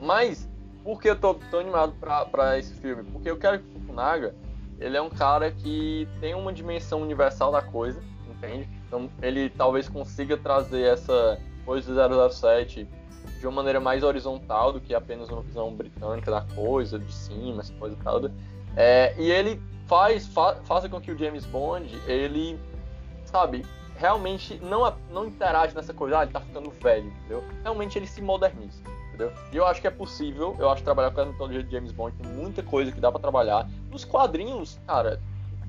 Mas, por que eu tô tão animado para esse filme? Porque eu quero que o Fukunaga, ele é um cara que tem uma dimensão universal da coisa, entende? Então, ele talvez consiga trazer essa coisa do 007 de uma maneira mais horizontal do que apenas uma visão britânica da coisa, de cima, essa coisa toda. É, e ele faz, fa, faz com que o James Bond, ele, sabe, realmente não, não interage nessa coisa, ah, ele tá ficando velho, entendeu? Realmente ele se moderniza, entendeu? E eu acho que é possível, eu acho que trabalhar com a mitologia de James Bond tem muita coisa que dá para trabalhar. Nos quadrinhos, cara,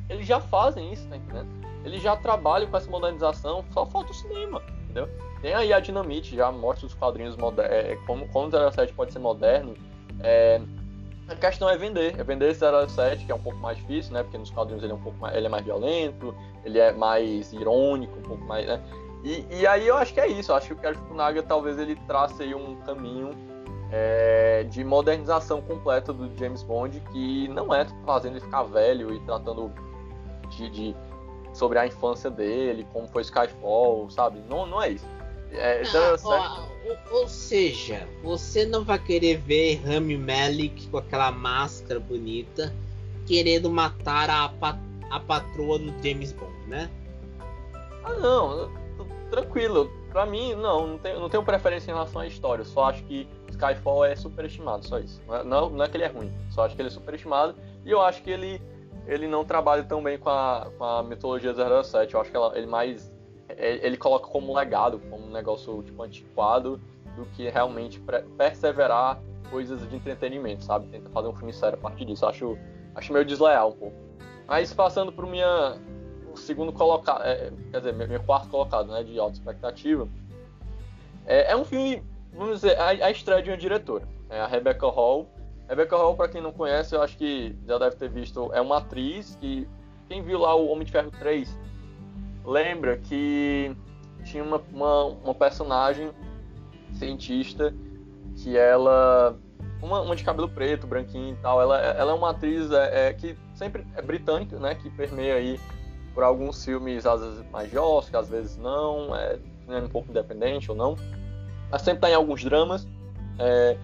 eles já fazem isso, tá entendendo? Eles já trabalham com essa modernização, só falta o cinema, entendeu? Tem aí a Dinamite, já mostra os quadrinhos modernos, é, como, como o 07 pode ser moderno. É, a questão é vender, é vender esse 07, que é um pouco mais difícil, né? Porque nos quadrinhos ele é um pouco mais, ele é mais violento, ele é mais irônico, um pouco mais, né? E, e aí eu acho que é isso, eu acho que o Kerry Fukunaga talvez ele trace aí um caminho é, de modernização completa do James Bond, que não é fazendo ele ficar velho e tratando de, de sobre a infância dele, como foi Skyfall, sabe? Não, não é isso. É, ah, ó, ou, seja, você não vai querer ver Rami Malek com aquela máscara bonita querendo matar a, a patroa do James Bond, né? Ah, não, tranquilo. Pra mim, não, não tenho, não tenho preferência em relação à história. só acho que Skyfall é superestimado, só isso. Não é, não, não é que ele é ruim, só acho que ele é superestimado. E eu acho que ele, ele não trabalha tão bem com a, com a mitologia 07. Eu acho que ela, ele mais ele coloca como legado, como um negócio tipo antiquado, do que realmente perseverar coisas de entretenimento, sabe? Tenta fazer um filme sério a partir disso. Acho, acho meio desleal um pouco. Mas passando para minha o segundo colocado, é, quer dizer, meu, meu, quarto colocado, né, de alta expectativa, é, é um filme, vamos dizer, a, a, estreia de uma diretora, é a Rebecca Hall. Rebecca Hall, para quem não conhece, eu acho que já deve ter visto, é uma atriz que quem viu lá o Homem de Ferro 3 lembra que tinha uma, uma, uma personagem cientista que ela uma, uma, de cabelo preto, branquinho e tal. Ela, ela é uma atriz é, é, que sempre é britânica, né? Que permeia aí por alguns filmes, às vezes mais de às vezes não. É, é um pouco independente ou não. Mas sempre tá em alguns dramas. É,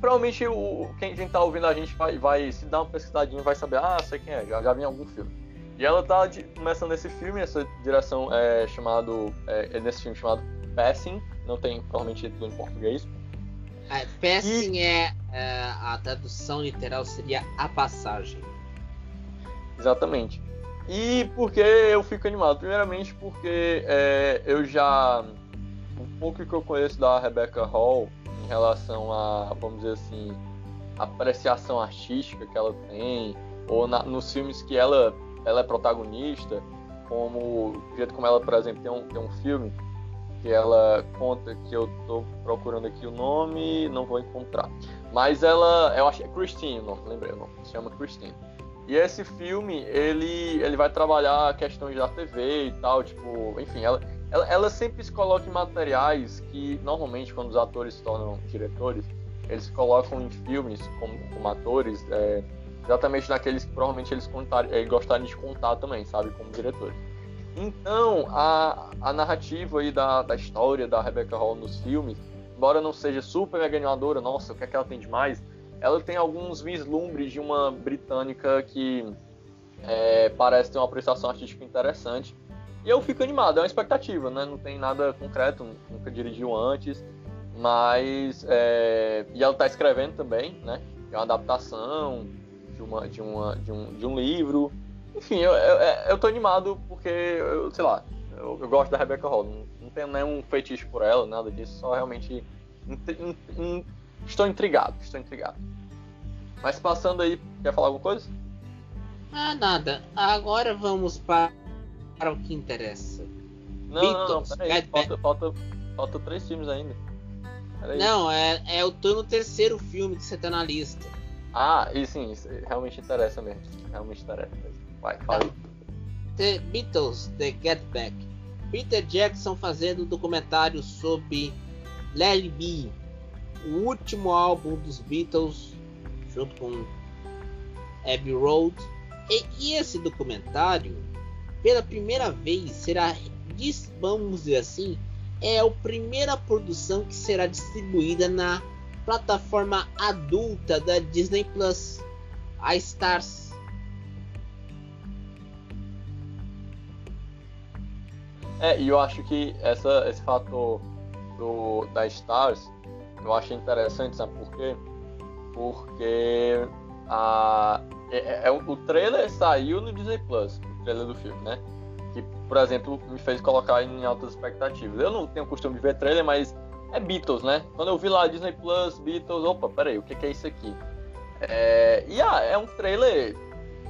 provavelmente o, quem, quem tá ouvindo a gente vai, vai se dar uma pesquisadinha vai saber, ah, sei quem é, já, já vi em algum filme. E ela tá de, começando esse filme, essa direção é chamado. É, é nesse filme chamado Passing, não tem provavelmente título em português. É, passing e... é, é, a tradução literal seria a passagem. Exatamente. E por que eu fico animado? Primeiramente porque é, eu já. Um pouco que eu conheço da Rebecca Hall em relação a, vamos dizer assim, apreciação artística que ela tem, ou na, nos filmes que ela ela é protagonista, como o jeito como ela, por exemplo, tem um, tem um filme que ela conta que eu tô procurando aqui o nome, não vou encontrar. Mas ela, eu acho que é Christine, não lembrei o nome, se chama Christine. E esse filme, ele, ele vai trabalhar questões da TV e tal, tipo, enfim, ela, ela, ela sempre se coloca em materiais que, normalmente, quando os atores se tornam diretores, eles se colocam em filmes como, como atores, é, exatamente naqueles que provavelmente eles contar, eh, gostariam de contar também, sabe, como diretores. Então, a, a narrativa aí da, da história da Rebecca Hall nos filmes, embora não seja super mega animadora, nossa, o que é que ela tem de mais? Ela tem alguns vislumbres de uma britânica que é, parece ter uma apreciação artística interessante. E eu fico animado, é uma expectativa, né? Não tem nada concreto, nunca dirigiu antes, mas. É... E ela está escrevendo também, né? É uma adaptação, de, uma, de, uma, de, um, de um livro. Enfim, eu, eu, eu tô animado porque, eu, sei lá, eu, eu gosto da Rebecca Hall. Não, não tenho nenhum feitiço por ela, nada disso, só realmente in, in, estou intrigado, estou intrigado. Mas passando aí, quer falar alguma coisa? Ah, nada. Agora vamos para, para o que interessa. Não, Beatles, não, não peraí, falta, falta, falta três filmes ainda. Não, é, é eu tô no terceiro filme que você tá na lista. Ah, e sim, isso realmente interessa mesmo. Realmente interessa mesmo. Vai, fala. The Beatles, The Get Back. Peter Jackson fazendo um documentário sobre It Be, o último álbum dos Beatles, junto com Abbey Road. E esse documentário, pela primeira vez, será, vamos dizer assim, é a primeira produção que será distribuída na plataforma adulta da Disney Plus, a Stars. É, e eu acho que essa, esse fator do, da Stars eu achei interessante, sabe por quê? Porque a, é, é, é o trailer saiu no Disney Plus, o trailer do filme, né? Que, por exemplo, me fez colocar em altas expectativas. Eu não tenho costume de ver trailer, mas é Beatles, né? Quando eu vi lá Disney Plus, Beatles, opa, peraí, o que, que é isso aqui? É, e ah, é um trailer,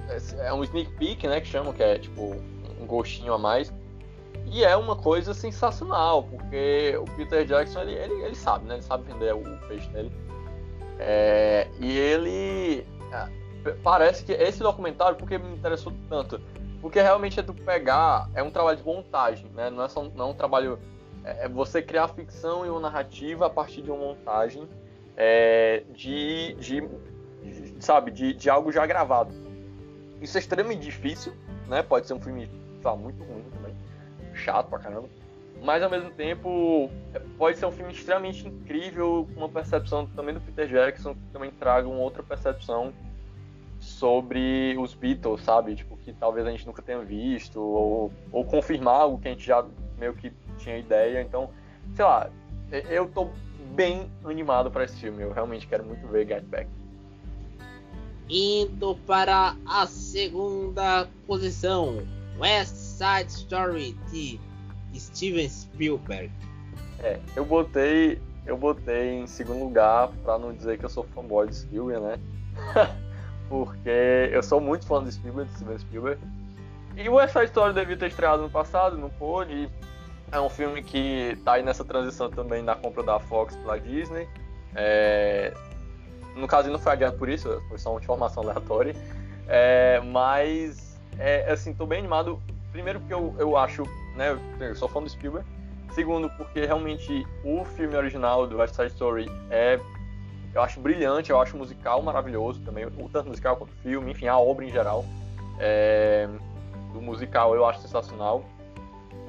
é, é um sneak peek, né? Que chamam, que é tipo um gostinho a mais. E é uma coisa sensacional, porque o Peter Jackson, ele, ele, ele sabe, né? Ele sabe vender o peixe dele. É, e ele. É, parece que esse documentário, porque me interessou tanto? Porque realmente é do pegar, é um trabalho de montagem, né? Não é só não é um trabalho. É, você criar ficção e uma narrativa a partir de uma montagem é, de, de, sabe, de, de algo já gravado. Isso é extremamente difícil, né? Pode ser um filme, sabe, muito ruim também chato pra caramba. Mas ao mesmo tempo, pode ser um filme extremamente incrível, com uma percepção também do Peter Jackson, que também traga uma outra percepção sobre os Beatles, sabe? Tipo, que talvez a gente nunca tenha visto, ou, ou confirmar algo que a gente já meio que tinha ideia. Então, sei lá, eu tô bem animado para esse filme. Eu realmente quero muito ver Get Back. Indo para a segunda posição, West Side Story de Steven Spielberg. É, eu botei, eu botei em segundo lugar para não dizer que eu sou fanboy de Spielberg, né? Porque eu sou muito fã do Spielberg, de Steven Spielberg. E o West Side Story devia ter estreado no passado, não pôde. É um filme que tá aí nessa transição também na compra da Fox pela Disney. É... No caso, não foi adiante por isso, foi só uma informação aleatória. É... Mas, é, assim, tô bem animado primeiro porque eu, eu acho, né, eu sou fã do Spielberg. Segundo, porque realmente o filme original do West Side Story é, eu acho brilhante, eu acho musical maravilhoso também, o tanto musical quanto o filme, enfim, a obra em geral. É, do musical eu acho sensacional.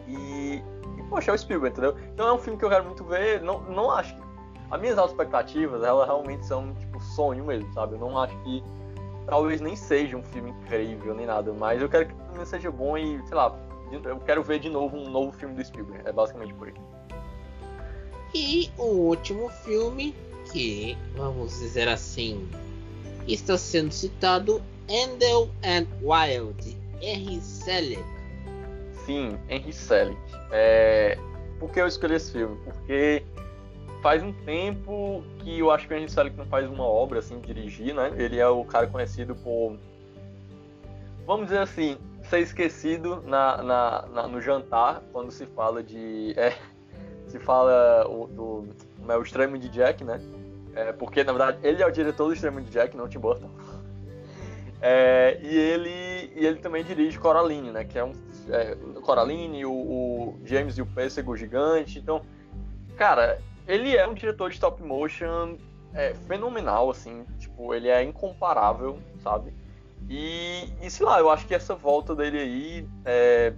E, poxa, é o Spielberg, entendeu? Então é um filme que eu quero muito ver. Não, não acho que. As minhas expectativas, elas realmente são tipo sonho mesmo, sabe? Eu não acho que talvez nem seja um filme incrível nem nada, mas eu quero que o seja bom e, sei lá, eu quero ver de novo um novo filme do Spielberg. É basicamente por isso. E o último filme, que vamos dizer assim, está sendo citado, Endel and Wild, Henry Selick. Sim, Henry Selick. É... Por que eu escolhi esse filme? Porque faz um tempo que eu acho que o Henry Selick não faz uma obra assim, dirigir, né? Ele é o cara conhecido por, vamos dizer assim, ser esquecido na, na, na no jantar quando se fala de, é, se fala o, do é, o extremo de Jack, né? É, porque na verdade ele é o diretor do extremo de Jack, não Tim Burton. É, e ele e ele também dirige Coraline, né? Que é um é, Coraline, o, o James e o Pêssego gigante. Então, cara, ele é um diretor de stop motion é, fenomenal, assim, tipo, ele é incomparável, sabe? E, e sei lá, eu acho que essa volta dele aí, é,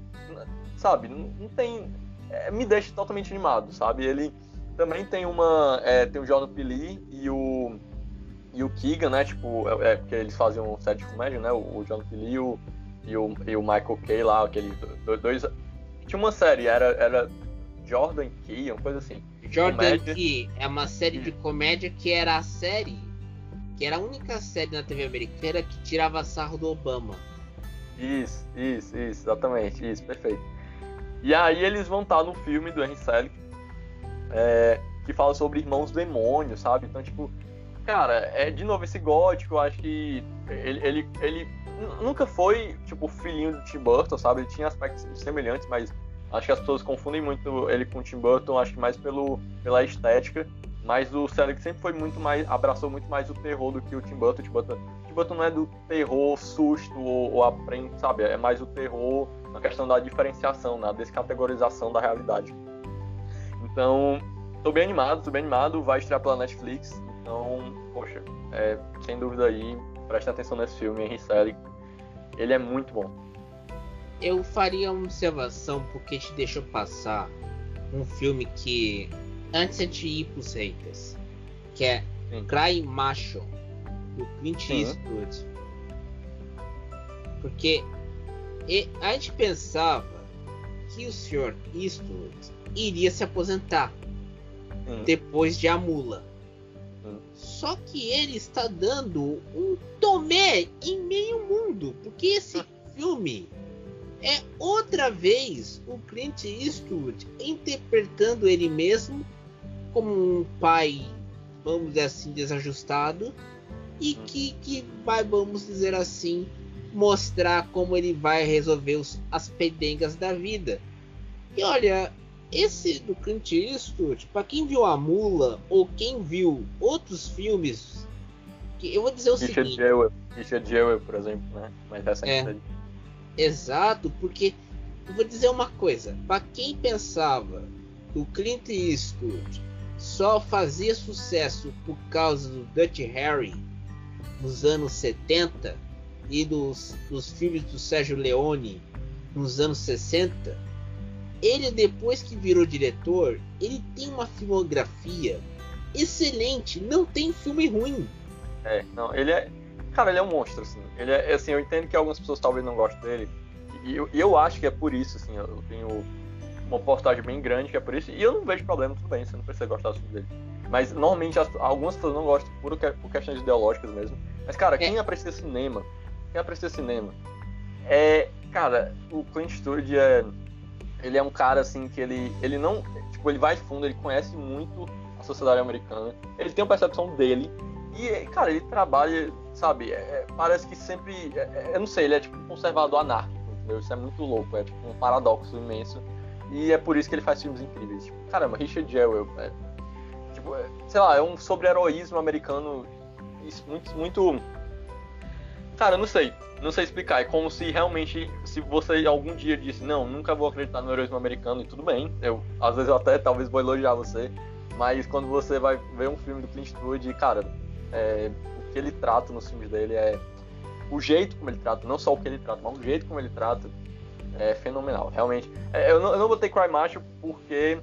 sabe, não, não tem. É, me deixa totalmente animado, sabe? Ele também tem uma. É, tem o Jordan Pili e o. E o Keegan, né? Tipo, é, é porque eles faziam um set de comédia, né? O, o Jordan Pili e o, e o, e o Michael Kay lá, aqueles dois. Tinha uma série, era, era Jordan Key, uma coisa assim. Jordan Key é uma série de comédia que era a série, que era a única série na TV americana que tirava sarro do Obama. Isso, isso, isso, exatamente, isso, perfeito. E aí eles vão estar no filme do Henry Selick, é, que fala sobre irmãos demônios, sabe? Então, tipo, cara, é de novo esse gótico, eu acho que ele, ele, ele nunca foi, tipo, filhinho do Tim Burton, sabe? Ele tinha aspectos semelhantes, mas Acho que as pessoas confundem muito ele com o Tim Burton, acho que mais pelo, pela estética. Mas o Selig sempre foi muito mais. abraçou muito mais o terror do que o Tim Burton. O Tim Burton, Tim Burton não é do terror, susto ou, ou aprende, sabe? É mais o terror na questão da diferenciação, na descategorização da realidade. Então, tô bem animado, tô bem animado. Vai estrear pela Netflix. Então, poxa, é, sem dúvida aí, preste atenção nesse filme, Henry Selig. Ele é muito bom eu faria uma observação porque te deixou passar um filme que antes de ir pros haters, que é Sim. Cry Macho do Clint Eastwood. Porque a gente pensava que o senhor Eastwood iria se aposentar hum. depois de A Mula. Só que ele está dando um tomé em meio mundo, porque esse hum. filme é outra vez o Clint Eastwood interpretando ele mesmo como um pai, vamos dizer assim, desajustado e hum. que, que vai, vamos dizer assim, mostrar como ele vai resolver os, as pendengas da vida. E olha, esse do Clint Eastwood, para quem viu a Mula ou quem viu outros filmes, que eu vou dizer o Richard seguinte. Jewell, Richard Jewell, por exemplo, né? Mas essa é, Exato, porque eu vou dizer uma coisa, para quem pensava que o Clint Eastwood só fazia sucesso por causa do Dutch Harry nos anos 70 e dos, dos filmes do Sérgio Leone nos anos 60, ele depois que virou diretor, ele tem uma filmografia excelente, não tem filme ruim. É, não, ele é, cara, ele é um monstro assim. Ele é assim, eu entendo que algumas pessoas talvez não gostem dele, e eu, eu acho que é por isso assim, eu tenho uma portagem bem grande que é por isso, e eu não vejo problema, tudo bem, você não precisa gostar dele. Mas normalmente as, algumas pessoas não gostam por, por questões ideológicas mesmo. Mas cara, quem é. aprecia cinema quem aprecia cinema. É, cara, o Clint Eastwood é ele é um cara assim que ele ele não, tipo, ele vai fundo, ele conhece muito a sociedade americana. Ele tem uma percepção dele e, cara, ele trabalha, sabe, é, é parece que sempre, é, é, eu não sei, ele é tipo um conservador anárquico, entendeu? Isso é muito louco, é tipo um paradoxo imenso. E é por isso que ele faz filmes incríveis. Tipo, caramba, Richard Jewell, é, tipo, é, sei lá, é um sobre-heroísmo americano muito, muito Cara, não sei. Não sei explicar. É como se realmente, se você algum dia disse, não, nunca vou acreditar no heroísmo americano, e tudo bem. Eu, às vezes eu até talvez vou elogiar você. Mas quando você vai ver um filme do Clint Eastwood, cara, é, o que ele trata nos filmes dele é. O jeito como ele trata, não só o que ele trata, mas o jeito como ele trata é fenomenal, realmente. É, eu, não, eu não botei Cry Macho porque,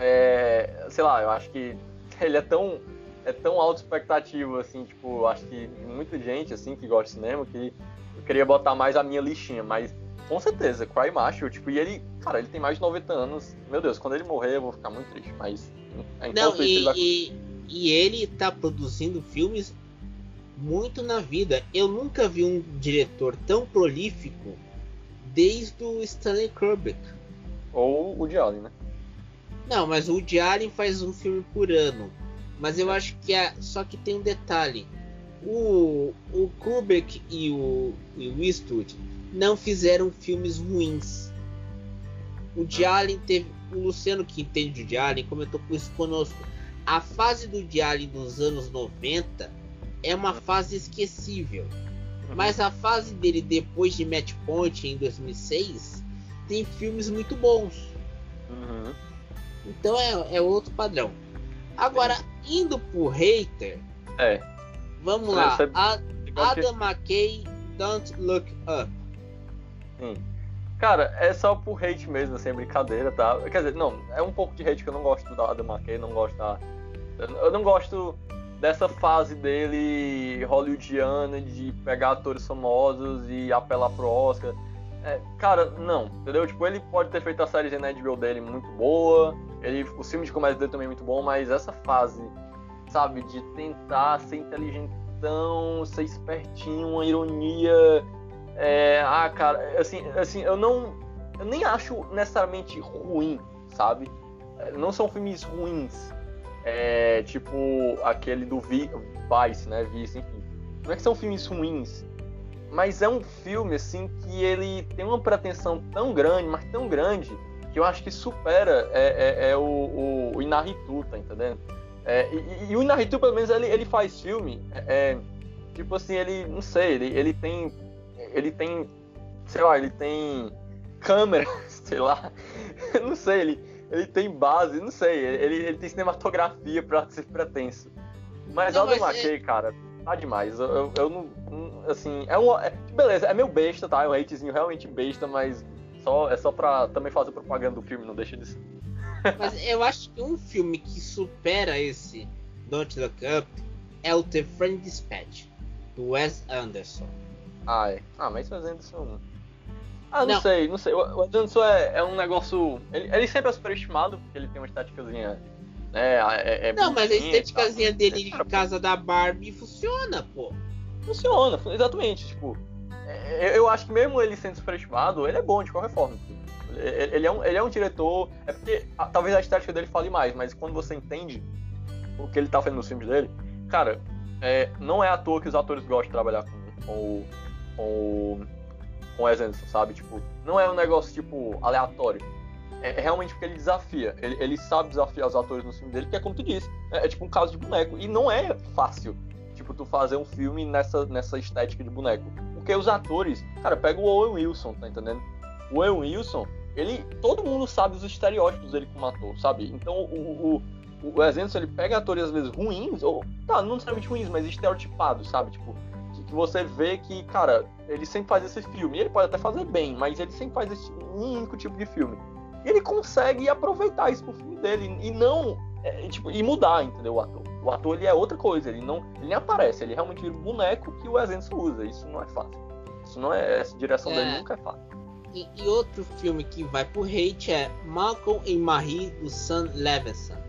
é, sei lá, eu acho que ele é tão é tão alta expectativa, assim, tipo, acho que muita gente, assim, que gosta de cinema, que eu queria botar mais a minha listinha, mas com certeza, Cry Macho, tipo, e ele, cara, ele tem mais de 90 anos, meu Deus, quando ele morrer eu vou ficar muito triste, mas... Não, e, ele vai... e, e ele tá produzindo filmes muito na vida. Eu nunca vi um diretor tão prolífico desde o Stanley Kubrick. Ou o Woody Allen, né? Não, mas o Woody Allen faz um filme por ano. Mas eu acho que é. Só que tem um detalhe. O, o Kubrick e o, e o Eastwood não fizeram filmes ruins. O ah. Allen teve. O Luciano que entende de Allen comentou com isso conosco. A fase do de Allen nos anos 90 é uma fase esquecível. Mas a fase dele depois de Match Point em 2006 tem filmes muito bons. Uhum. Então é, é outro padrão. Agora, indo pro hater. É. Vamos lá. Adam McKay, Don't Look Up. Hum. Cara, é só por hate mesmo, sem brincadeira, tá? Quer dizer, não, é um pouco de hate que eu não gosto do Adam McKay, não gosto da... Eu não gosto dessa fase dele hollywoodiana de pegar atores famosos e apelar pro Oscar. É, cara, não, entendeu? Tipo, ele pode ter feito a série de HBO dele muito boa, ele, o filme de comédia dele também é muito bom, mas essa fase, sabe, de tentar ser inteligentão, ser espertinho, uma ironia. É, ah, cara, assim, assim, eu não. Eu nem acho necessariamente ruim, sabe? Não são filmes ruins. É, tipo aquele do Vi, Vice, né? Vice, enfim. Não é que são filmes ruins, mas é um filme assim que ele tem uma pretensão tão grande, mas tão grande, que eu acho que supera é, é, é o, o, o Inaritu, tá entendendo? É, e, e, o Inaritu, pelo menos, ele, ele faz filme, é, é, tipo assim, ele, não sei, ele, ele tem, ele tem, sei lá, ele tem câmera, sei lá, não sei, ele, ele tem base, não sei, ele, ele tem cinematografia pra ser pretenso. Mas não, Aldo cara, tá demais. Eu, eu, eu não, assim, é um. É, beleza, é meio besta, tá? É um hatezinho realmente besta, mas só, é só pra também fazer propaganda do filme, não deixa de ser. Mas eu acho que um filme que supera esse Don't Look Up é o The Friend Dispatch, do Wes Anderson. Ah, é. Ah, mas o Wes Anderson. Ah, não, não. sei, não sei. O Wes Anderson é, é um negócio. Ele, ele sempre é superestimado, porque ele tem uma estéticazinha. Né, é, é não, mas a estéticazinha dele de casa da Barbie funciona, pô. Funciona, exatamente. Tipo, é, eu acho que mesmo ele sendo superestimado, ele é bom de qualquer forma. Ele é um, ele é um diretor. É porque talvez a estética dele fale mais, mas quando você entende o que ele tá fazendo nos filmes dele, cara, é, não é à toa que os atores gostam de trabalhar com, com o. com com o Anderson, sabe? Tipo, não é um negócio, tipo, aleatório. É, é realmente porque ele desafia. Ele, ele, sabe desafiar os atores no filme dele, que é como tu disse. É, é, tipo um caso de boneco. E não é fácil, tipo, tu fazer um filme nessa, nessa estética de boneco. Porque os atores, cara, pega o Owen Wilson, tá entendendo? O Owen Wilson, ele. Todo mundo sabe os estereótipos dele como ator, sabe? Então o, o o exemplo ele pega atores às vezes ruins, ou tá, não necessariamente ruins, mas estereotipados, sabe? Tipo, que, que, você vê que, cara, ele sempre faz esse filme. Ele pode até fazer bem, mas ele sempre faz esse um único tipo de filme. E ele consegue aproveitar isso pro filme dele e não. É, tipo, e mudar, entendeu? O ator. O ator ele é outra coisa, ele não, ele nem aparece, ele realmente vira um boneco que o exemplo usa. Isso não é fácil. Isso não é. Essa direção é. dele nunca é fácil. E, e, outro filme que vai pro hate é Malcolm e Marie do Sam Levinson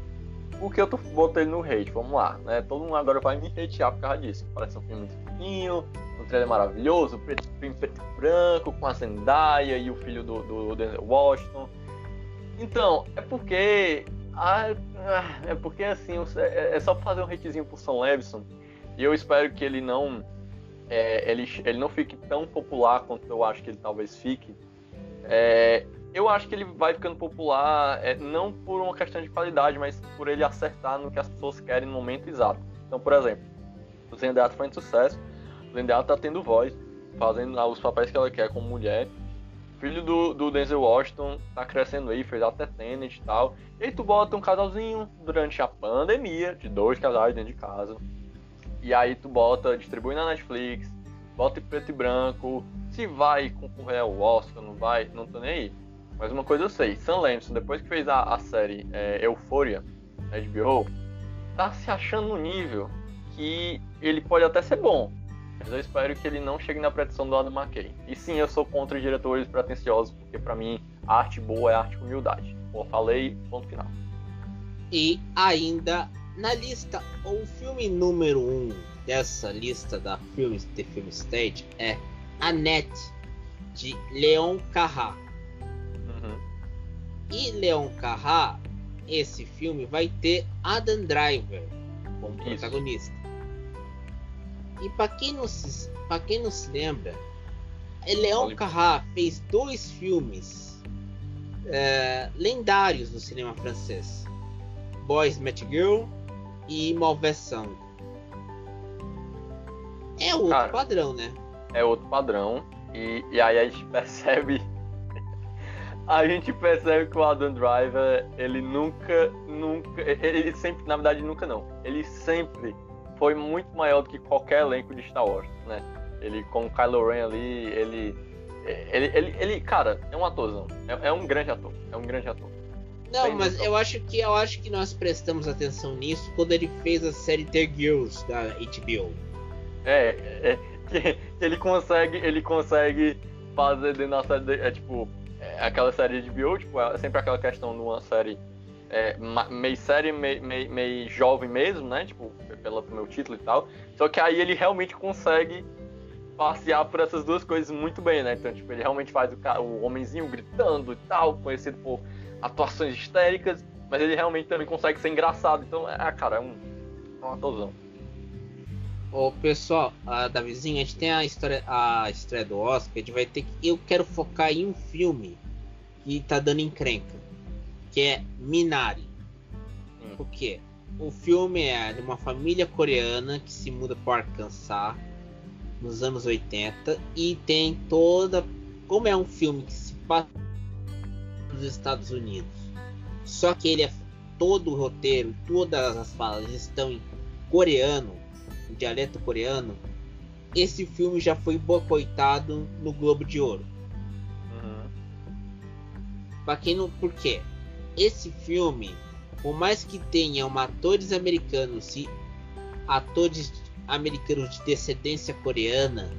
por que eu tô, botei no hate? Vamos lá, né? Todo mundo agora vai me hatear por causa disso. Parece um filme muito um trailer maravilhoso, preto, preto e branco, com a Zendaya e o filho do, do Denzel Washington. Então, é porque. Ah, é porque assim, é, é só fazer um hatezinho pro Sam Levinson. E eu espero que ele não. É, ele, ele não fique tão popular quanto eu acho que ele talvez fique. É, eu acho que ele vai ficando popular é, não por uma questão de qualidade, mas por ele acertar no que as pessoas querem no momento exato. Então, por exemplo, o Zendaya foi um sucesso, o Zendaya tá tendo voz, fazendo os papéis que ela quer como mulher. Filho do, do Denzel Washington tá crescendo aí, fez até Tenet e tal. E aí tu bota um casalzinho durante a pandemia, de dois casais dentro de casa. E aí tu bota, distribui na Netflix, bota em preto e branco. Se vai concorrer ao Oscar, não vai, não tô nem aí mas uma coisa eu sei, Sam Levinson, depois que fez a, a série é, Euphoria, na HBO, tá se achando no nível que ele pode até ser bom, mas eu espero que ele não chegue na pretensão do Adam McKay. E sim, eu sou contra diretores pretensiosos, porque para mim, arte boa é arte com humildade. Pô, falei, ponto final. E ainda na lista, o filme número um dessa lista da Filmes The Film Stage é Annette, de Leon Carrá. E Leon Carrá, esse filme vai ter Adam Driver como Isso. protagonista. E para quem não se, para quem não se lembra, Leon Carrá fez dois filmes é, lendários no cinema francês: Boys Met Girl e Mauvais. É outro Cara, padrão, né? É outro padrão. E, e aí a gente percebe a gente percebe que o Adam Driver, ele nunca, nunca, ele sempre, na verdade, nunca não. Ele sempre foi muito maior do que qualquer elenco de Star Wars, né? Ele com o Kylo Ren ali, ele, ele, ele, ele cara, é um atorzão. É, é um grande ator, é um grande ator. Não, Sem mas eu acho que eu acho que nós prestamos atenção nisso quando ele fez a série The Girls da HBO. É, é que, ele consegue, ele consegue fazer dentro da série, é tipo é aquela série de HBO, tipo, é sempre aquela questão de uma série é, meio série, meio, meio, meio, jovem mesmo, né? Tipo, pelo meu título e tal. Só que aí ele realmente consegue passear por essas duas coisas muito bem, né? Então, tipo, ele realmente faz o, cara, o homenzinho gritando e tal, conhecido por atuações histéricas, mas ele realmente também consegue ser engraçado. Então, é, cara, é um, é um atorzão. Ô, pessoal, a Davizinha, a gente tem a história, a estreia do Oscar, a gente vai ter que. Eu quero focar em um filme que tá dando encrenca, que é Minari. Hum. Por quê? O filme é de uma família coreana que se muda para Arkansas nos anos 80 e tem toda. Como é um filme que se passa nos Estados Unidos, só que ele é todo o roteiro, todas as falas estão em coreano em dialeto coreano, esse filme já foi boicotado no Globo de Ouro. Uhum. Pra quem não. Por quê? Esse filme, por mais que tenha um atores americanos e atores americanos de descendência coreana,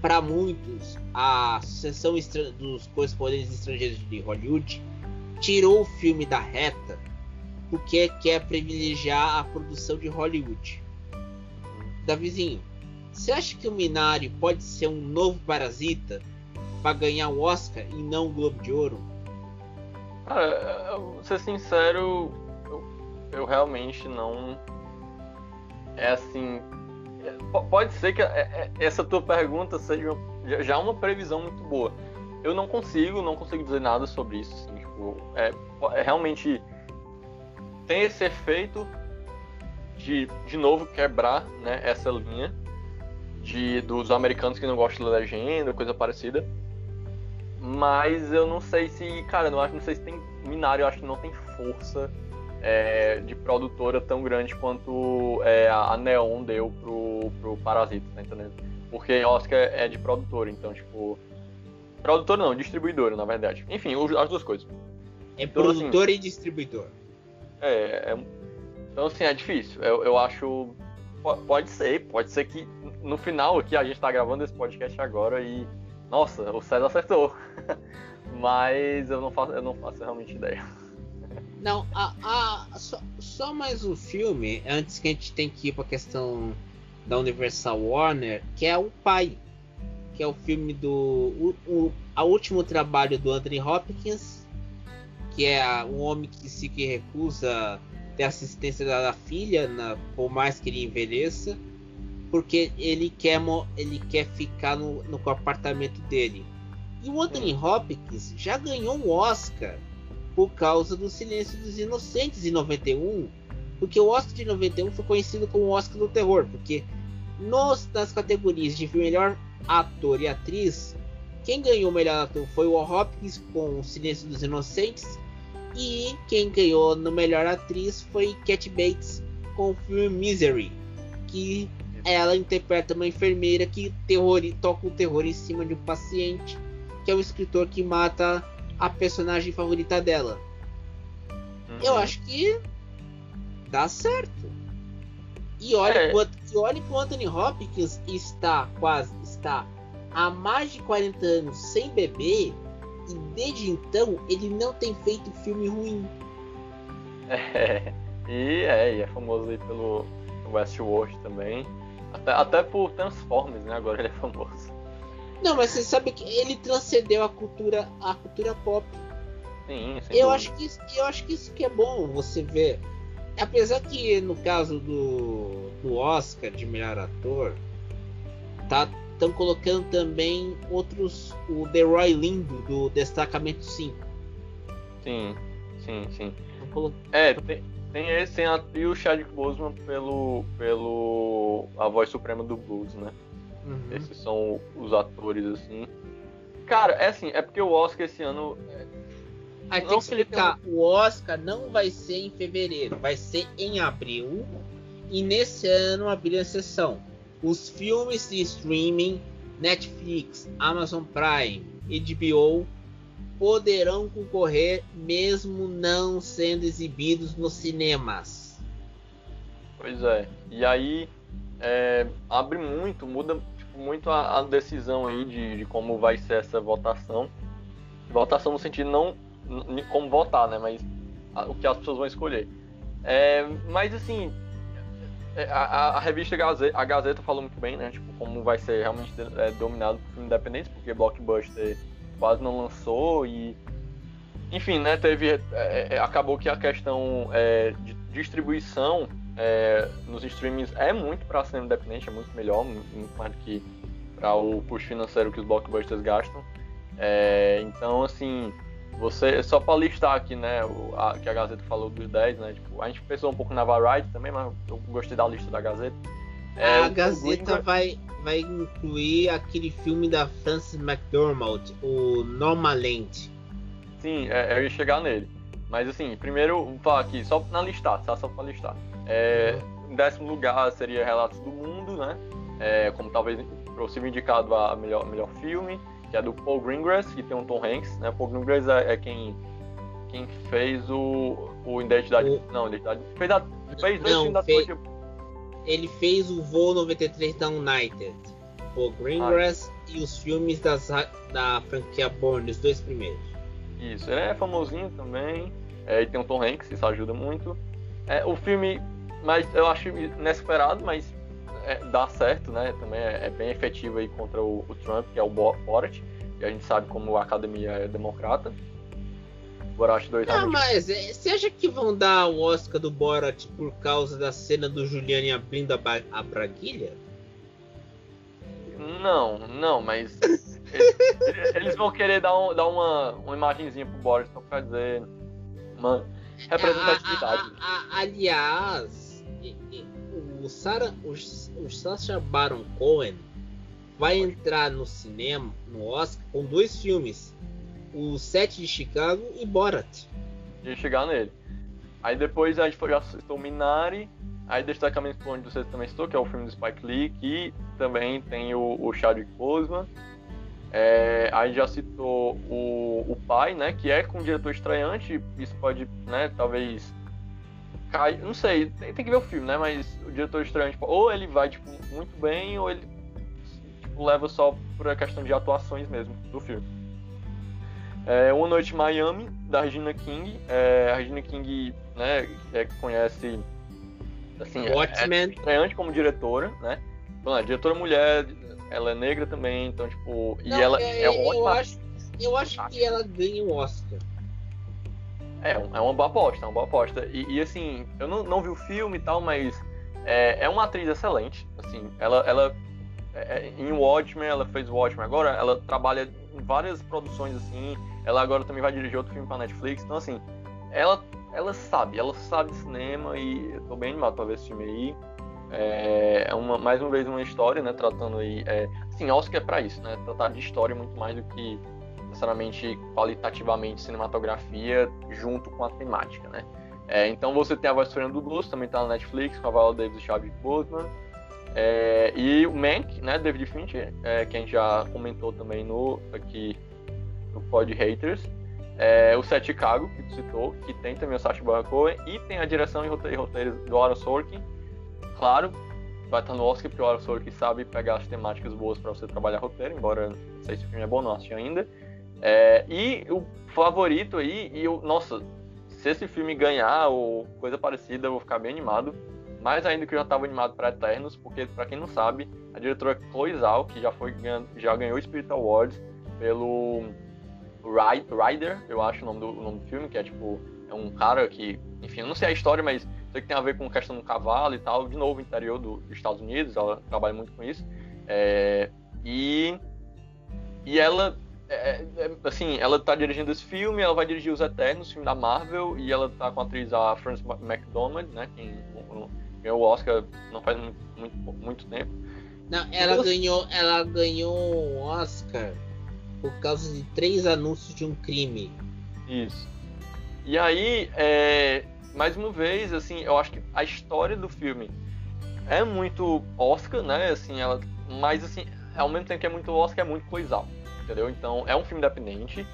para muitos, a Associação dos Correspondentes Estrangeiros de Hollywood tirou o filme da reta porque quer privilegiar a produção de Hollywood. Davizinho, você acha que o Minari pode ser um novo Parasita para ganhar o Oscar e não o Globo de Ouro? Cara, ser sincero, eu, eu realmente não. É assim. É, pode ser que é, essa tua pergunta seja já uma previsão muito boa. Eu não consigo, não consigo dizer nada sobre isso. Assim, tipo, é, é realmente tem esse efeito de, de novo, quebrar né, essa linha de, dos americanos que não gostam da legenda, coisa parecida. Mas eu não sei se, cara, eu não, acho, não sei se tem. Minário, eu acho que não tem força é, de produtora tão grande quanto é, a Neon deu pro, pro Parasita, tá entendendo? Porque Oscar é de produtora, então, tipo. Produtor não, distribuidora, na verdade. Enfim, as duas coisas. É então, produtor assim, e distribuidor. É, é, então assim, é difícil. Eu, eu acho. Pode ser, pode ser que no final aqui a gente tá gravando esse podcast agora e. Nossa, o César acertou. Mas eu não faço, eu não faço realmente ideia. Não, a, a, só, só mais um filme, antes que a gente tem que ir pra questão da Universal Warner, que é o Pai. Que é o filme do. O, o a último trabalho do Anthony Hopkins que é um homem que se que recusa ter assistência da filha, na, por mais que ele envelheça, porque ele quer, ele quer ficar no, no apartamento dele. E o Anthony hum. Hopkins já ganhou um Oscar por causa do Silêncio dos Inocentes em 91, porque o Oscar de 91 foi conhecido como o Oscar do Terror, porque nos, nas categorias de melhor ator e atriz, quem ganhou o melhor ator foi o Hopkins com o Silêncio dos Inocentes e quem ganhou no melhor atriz foi Cat Bates com o filme Misery, que ela interpreta uma enfermeira que terror, toca o terror em cima de um paciente, que é o escritor que mata a personagem favorita dela. Uhum. Eu acho que dá certo. E olha, é. quanto, e olha que o Anthony Hopkins está quase está há mais de 40 anos sem beber e desde então ele não tem feito filme ruim. É, e é, e é famoso aí pelo Westworld também. Até, até por Transformers, né? Agora ele é famoso. Não, mas você sabe que ele transcendeu a cultura, a cultura pop. Sim, eu acho que eu acho que isso que é bom você ver. Apesar que no caso do, do Oscar de melhor ator, tá estão colocando também outros. O The Roy Lindo do Destacamento 5. Sim, sim, sim. É, tem, tem esse tem a, e o Chadwick Boseman pelo, pelo A Voz Suprema do Blues, né? Uhum. Esses são os atores, assim. Cara, é assim, é porque o Oscar esse ano. É, Aí tem que explicar, o Oscar não vai ser em fevereiro, vai ser em abril. E nesse ano abriu a sessão os filmes de streaming Netflix, Amazon Prime, HBO poderão concorrer mesmo não sendo exibidos nos cinemas. Pois é. E aí é, abre muito, muda tipo, muito a, a, decisão aí de, de, como vai ser essa votação. Votação no sentido não como votar, né? Mas a, o que as pessoas vão escolher. É, mas assim, é, a, a, revista Gazeta, a Gazeta falou muito bem, né? Tipo, como vai ser realmente é, dominado por filme independente, porque Blockbuster quase não lançou e. Enfim, né? Teve. É, é acabou que a questão é, de distribuição é, nos streamings é muito para cinema independente, é muito melhor, muito mais do que para o custo financeiro que os blockbusters gastam. então, assim você, só para listar aqui, né, o, a, que a Gazeta falou dos 10, né, tipo, a gente pensou um pouco na Variety também, mas eu gostei da lista da Gazeta. É, a Gazeta vai, vai incluir aquele filme da Frances McDormand, o Normaland. Sim, é, eu ia chegar nele. Mas assim, primeiro, vou falar aqui, só na listar, tá? Só para listar. É. Em décimo lugar seria Relatos do Mundo, né? É, como talvez possível indicado a melhor, melhor filme que é do Paul Greengrass, que tem um Tom Hanks, né? Paul Greengrass é, é quem, quem fez o, o Identidade. O- Não, Identidade. Fez, a, fez dois Não, filmes da fez-. Ele fez o Voo 93 da United, o Greengrass e os filmes das, da franquia Bourne, os dois primeiros. Isso, ele é famosinho também. É, e tem o Tom Hanks, isso ajuda muito. É, o filme, mas eu acho inesperado, mas é, dá certo, né? Também é, é bem efetivo aí contra o, o Trump, que é o Bo- Borat. E a gente sabe como a academia é democrata. Borat 2 Ah, realmente- mas é, você acha que vão dar o Oscar do Borat por causa da cena do Giuliani abrindo a, ba- a braguilha? Não, não, mas eles, eles vão querer dar, um- dar uma, uma imagenzinha pro Borat, só pra dizer uma representatividade. A- a- a- aliás, o, Sarah, o, o Sacha Baron Cohen vai entrar no cinema, no Oscar, com dois filmes: O Sete de Chicago e Borat. de chegar nele. Aí depois a gente foi- já citou Minari, aí destacamento onde você também citou, que é o filme do Spike Lee, que também tem o, o Chadwick Boseman. É, aí já citou o, o Pai, né, que é com um diretor estreante, isso pode, né, talvez cai, não sei, tem, tem que ver o filme, né, mas o diretor estreante, ou ele vai, tipo, muito bem, ou ele tipo, leva só por questão de atuações mesmo do filme. É, Uma Noite em Miami, da Regina King. É, a Regina King, né, é, conhece. Assim, é- Watchmen. é estreante como diretora, né? Bom, a diretora mulher, ela é negra também, então, tipo. E Não, ela é- é, eu ótima. acho, eu acho que ela ganha o Oscar. É, um- é uma boa aposta, é uma boa aposta. E, e, assim, eu não, não vi o filme e tal, mas é, é uma atriz excelente. Assim, ela, ela é, é, em Watchmen, ela fez Watchmen agora, ela trabalha em várias produções assim. Ela agora também vai dirigir outro filme pra Netflix. Então, assim, ela, ela sabe, ela sabe de cinema e eu tô bem animado pra ver esse filme aí. É é uma, mais uma vez uma história, né? Tratando aí. É, assim, Oscar é pra isso, né? Tratar de história muito mais do que necessariamente qualitativamente cinematografia junto com a temática, né? É, então você tem a voz do Fernando também tá na Netflix, com a Viola Davis e Chadwick Boseman. É, e o Mank, né, David Fincher, é, que a gente já comentou também no aqui Pod Haters. É, o Set Chicago, que tu citou, que tem também o Sacha Baron Cohen, e tem a direção e roteiro, roteiro do Aaron Sorkin. Claro, vai estar no Oscar, porque o Aaron Sorkin sabe pegar as temáticas boas para você trabalhar roteiro, embora não sei se o filme é bom, não ainda. É, e o favorito aí, e eu, nossa, se esse filme ganhar ou coisa parecida, eu vou ficar bem animado. Mais ainda que eu já estava animado para Eternos, porque, para quem não sabe, a diretora Chloe Zhao, que já, foi, já ganhou o Spirit Awards pelo Rider, eu acho o nome, do, o nome do filme, que é tipo, é um cara que, enfim, eu não sei a história, mas sei que tem a ver com questão do cavalo e tal, de novo, interior do- dos Estados Unidos, ela trabalha muito com isso. É, e, e ela, é, é, assim, ela tá dirigindo esse filme, ela vai dirigir Os Eternos, filme da Marvel, e ela tá com a atriz a Frances McDormand, né, que ganhou o Oscar não faz muito, muito, muito tempo. Não, ela ganhou, ela ganhou o Oscar por causa de três anúncios de um crime. Isso. E aí, é, mais uma vez, assim, eu acho que a história do filme é muito Oscar, né? Assim, ela, mas assim, ao mesmo tempo que é muito Oscar, é muito coisal, entendeu? Então, é um filme independente.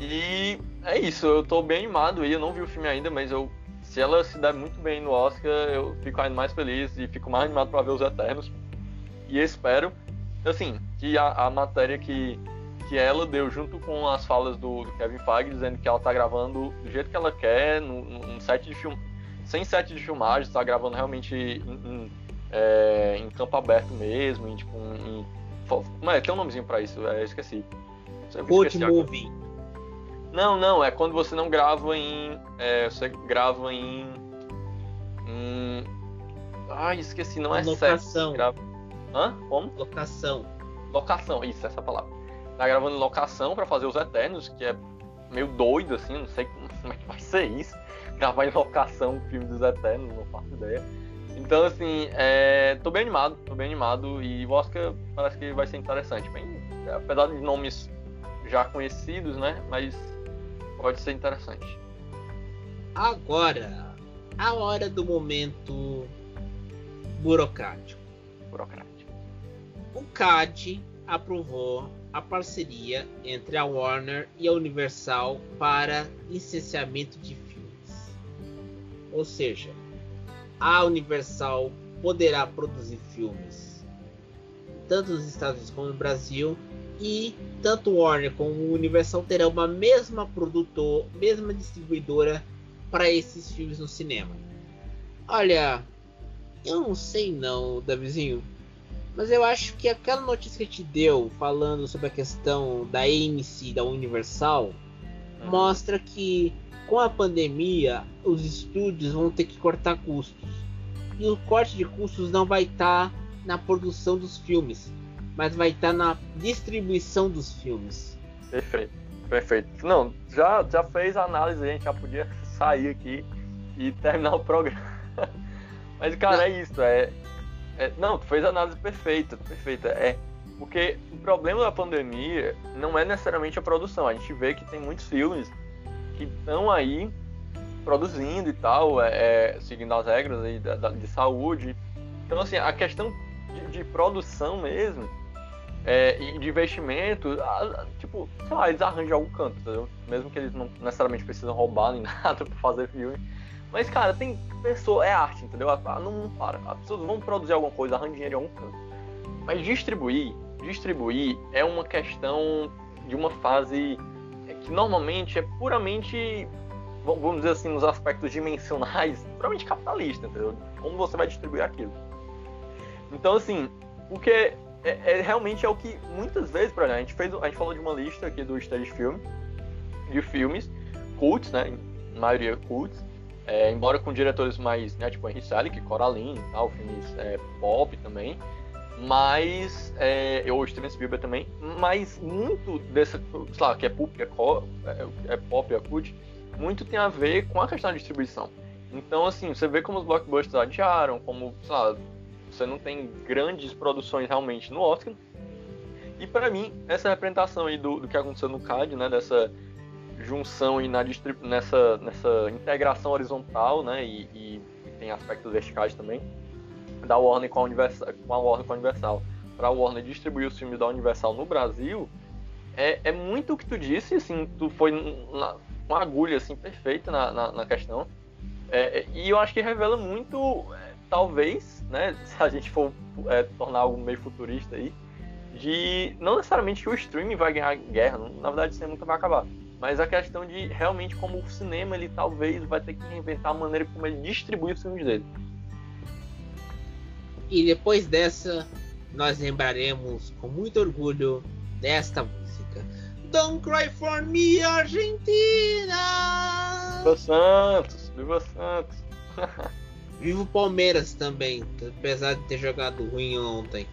E é isso, eu tô bem animado aí, eu não vi o filme ainda, mas eu se ela se der muito bem no Oscar, eu fico ainda mais feliz e fico mais animado para ver os Eternos. E espero, assim, que a, a matéria que que ela deu junto com as falas do, do Kevin Feige dizendo que ela tá gravando do jeito que ela quer, num, num set de filme, sem set de filmagem, tá gravando realmente em, em, é, em campo aberto mesmo, em tipo em, é, tem um nomezinho pra isso, é, eu esqueci. Road movie. Não, não, é quando você não grava em. é, você grava em. em ai, esqueci, não é set. Locação. Grava... Hã? Como? Locação. Locação, isso, essa palavra. Tá gravando em locação pra fazer os Eternos, que é meio doido, assim, não sei como é que vai ser isso. Gravar em locação o filme dos Eternos, não faço ideia. Então, assim, é, tô bem animado, tô bem animado e o Oscar parece que vai ser interessante. Bem, apesar de nomes já conhecidos, né? Mas pode ser interessante. Agora, a hora do momento burocrático. Burocrático. O CAD aprovou a parceria entre a Warner e a Universal para licenciamento de filmes. Ou seja, a Universal poderá produzir filmes tanto nos Estados Unidos como no Brasil e tanto Warner como Universal terão uma mesma produtor, mesma distribuidora para esses filmes no cinema. Olha, eu não sei não, Davizinho. Mas eu acho que aquela notícia que te deu falando sobre a questão da AMC, da Universal, uhum. mostra que com a pandemia os estúdios vão ter que cortar custos. E o corte de custos não vai estar tá na produção dos filmes, mas vai estar tá na distribuição dos filmes. Perfeito, perfeito. Não, já, já fez a análise, a gente já podia sair aqui e terminar o programa. Mas, cara, não. é isso. É, é, não, tu fez a análise perfeita, perfeita. É porque o problema da pandemia não é necessariamente a produção. A gente vê que tem muitos filmes que estão aí produzindo e tal, é, é, seguindo as regras aí da, da, de saúde. Então, assim, a questão de, de produção mesmo é, e de investimento, tipo, sei lá, eles arranjam algum canto, entendeu? Mesmo que eles não necessariamente precisam roubar nem nada para fazer filme mas, cara, tem pessoa, é arte, entendeu? Não, para. As pessoas vão produzir alguma coisa, arranjar dinheiro em algum canto. Mas distribuir, distribuir é uma questão de uma fase que normalmente é puramente, vamos dizer assim, nos aspectos dimensionais, puramente capitalista, entendeu? Como você vai distribuir aquilo. Então, assim, porque é, é, realmente é o que muitas vezes, por exemplo, a gente fez, a gente falou de uma lista aqui do Stage Film, de filmes cults, né? maioria cults, é, embora com diretores mais, né, tipo Henry Selick, Coraline e tal, filmes é, pop também, mas, é, ou Steven Spielberg também, mas muito dessa, sei lá, que é pop, é, é, é pop, é cult, muito tem a ver com a questão da distribuição. Então, assim, você vê como os blockbusters adiaram, como, sei lá, você não tem grandes produções realmente no Oscar. E para mim, essa representação aí do, do que aconteceu no CAD, né, dessa junção e na nessa, nessa integração horizontal, né, e, e, e, tem aspectos verticais também, da Warner com a Universal, com a Warner com a Universal, para a Warner distribuir os filmes da Universal no Brasil, é, é muito o que tu disse, assim, tu foi na, uma agulha assim perfeita na, na, na questão, é, é, e eu acho que revela muito, é, talvez, né, se a gente for é, tornar algo meio futurista aí, de não necessariamente que o streaming vai ganhar guerra, na verdade isso nunca vai acabar mas a questão de realmente como o cinema ele talvez vai ter que reinventar a maneira como ele distribui os filmes dele. E depois dessa, nós lembraremos com muito orgulho desta música. Don't Cry For Me, Argentina! Viva Santos! Viva Santos! Viva o Palmeiras também, apesar de ter jogado ruim ontem.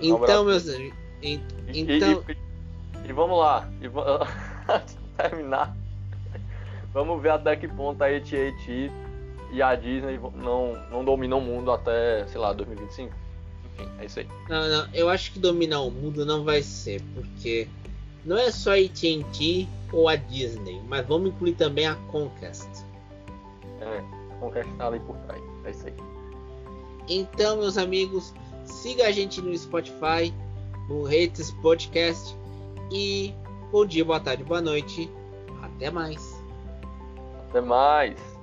Então, meus amigos. Então... E, e, e, vamos lá. E, terminar. Vamos ver até que ponto a AT&T e a Disney não, não dominam o mundo até, sei lá, 2025. Enfim, é isso aí. Não, não, eu acho que dominar o mundo não vai ser, porque não é só a AT&T ou a Disney, mas vamos incluir também a Comcast. É, a Comcast tá ali por trás, é isso aí. Então, meus amigos, siga a gente no Spotify, no Haters Podcast e Bom dia, boa tarde, boa noite. Até mais. Até mais.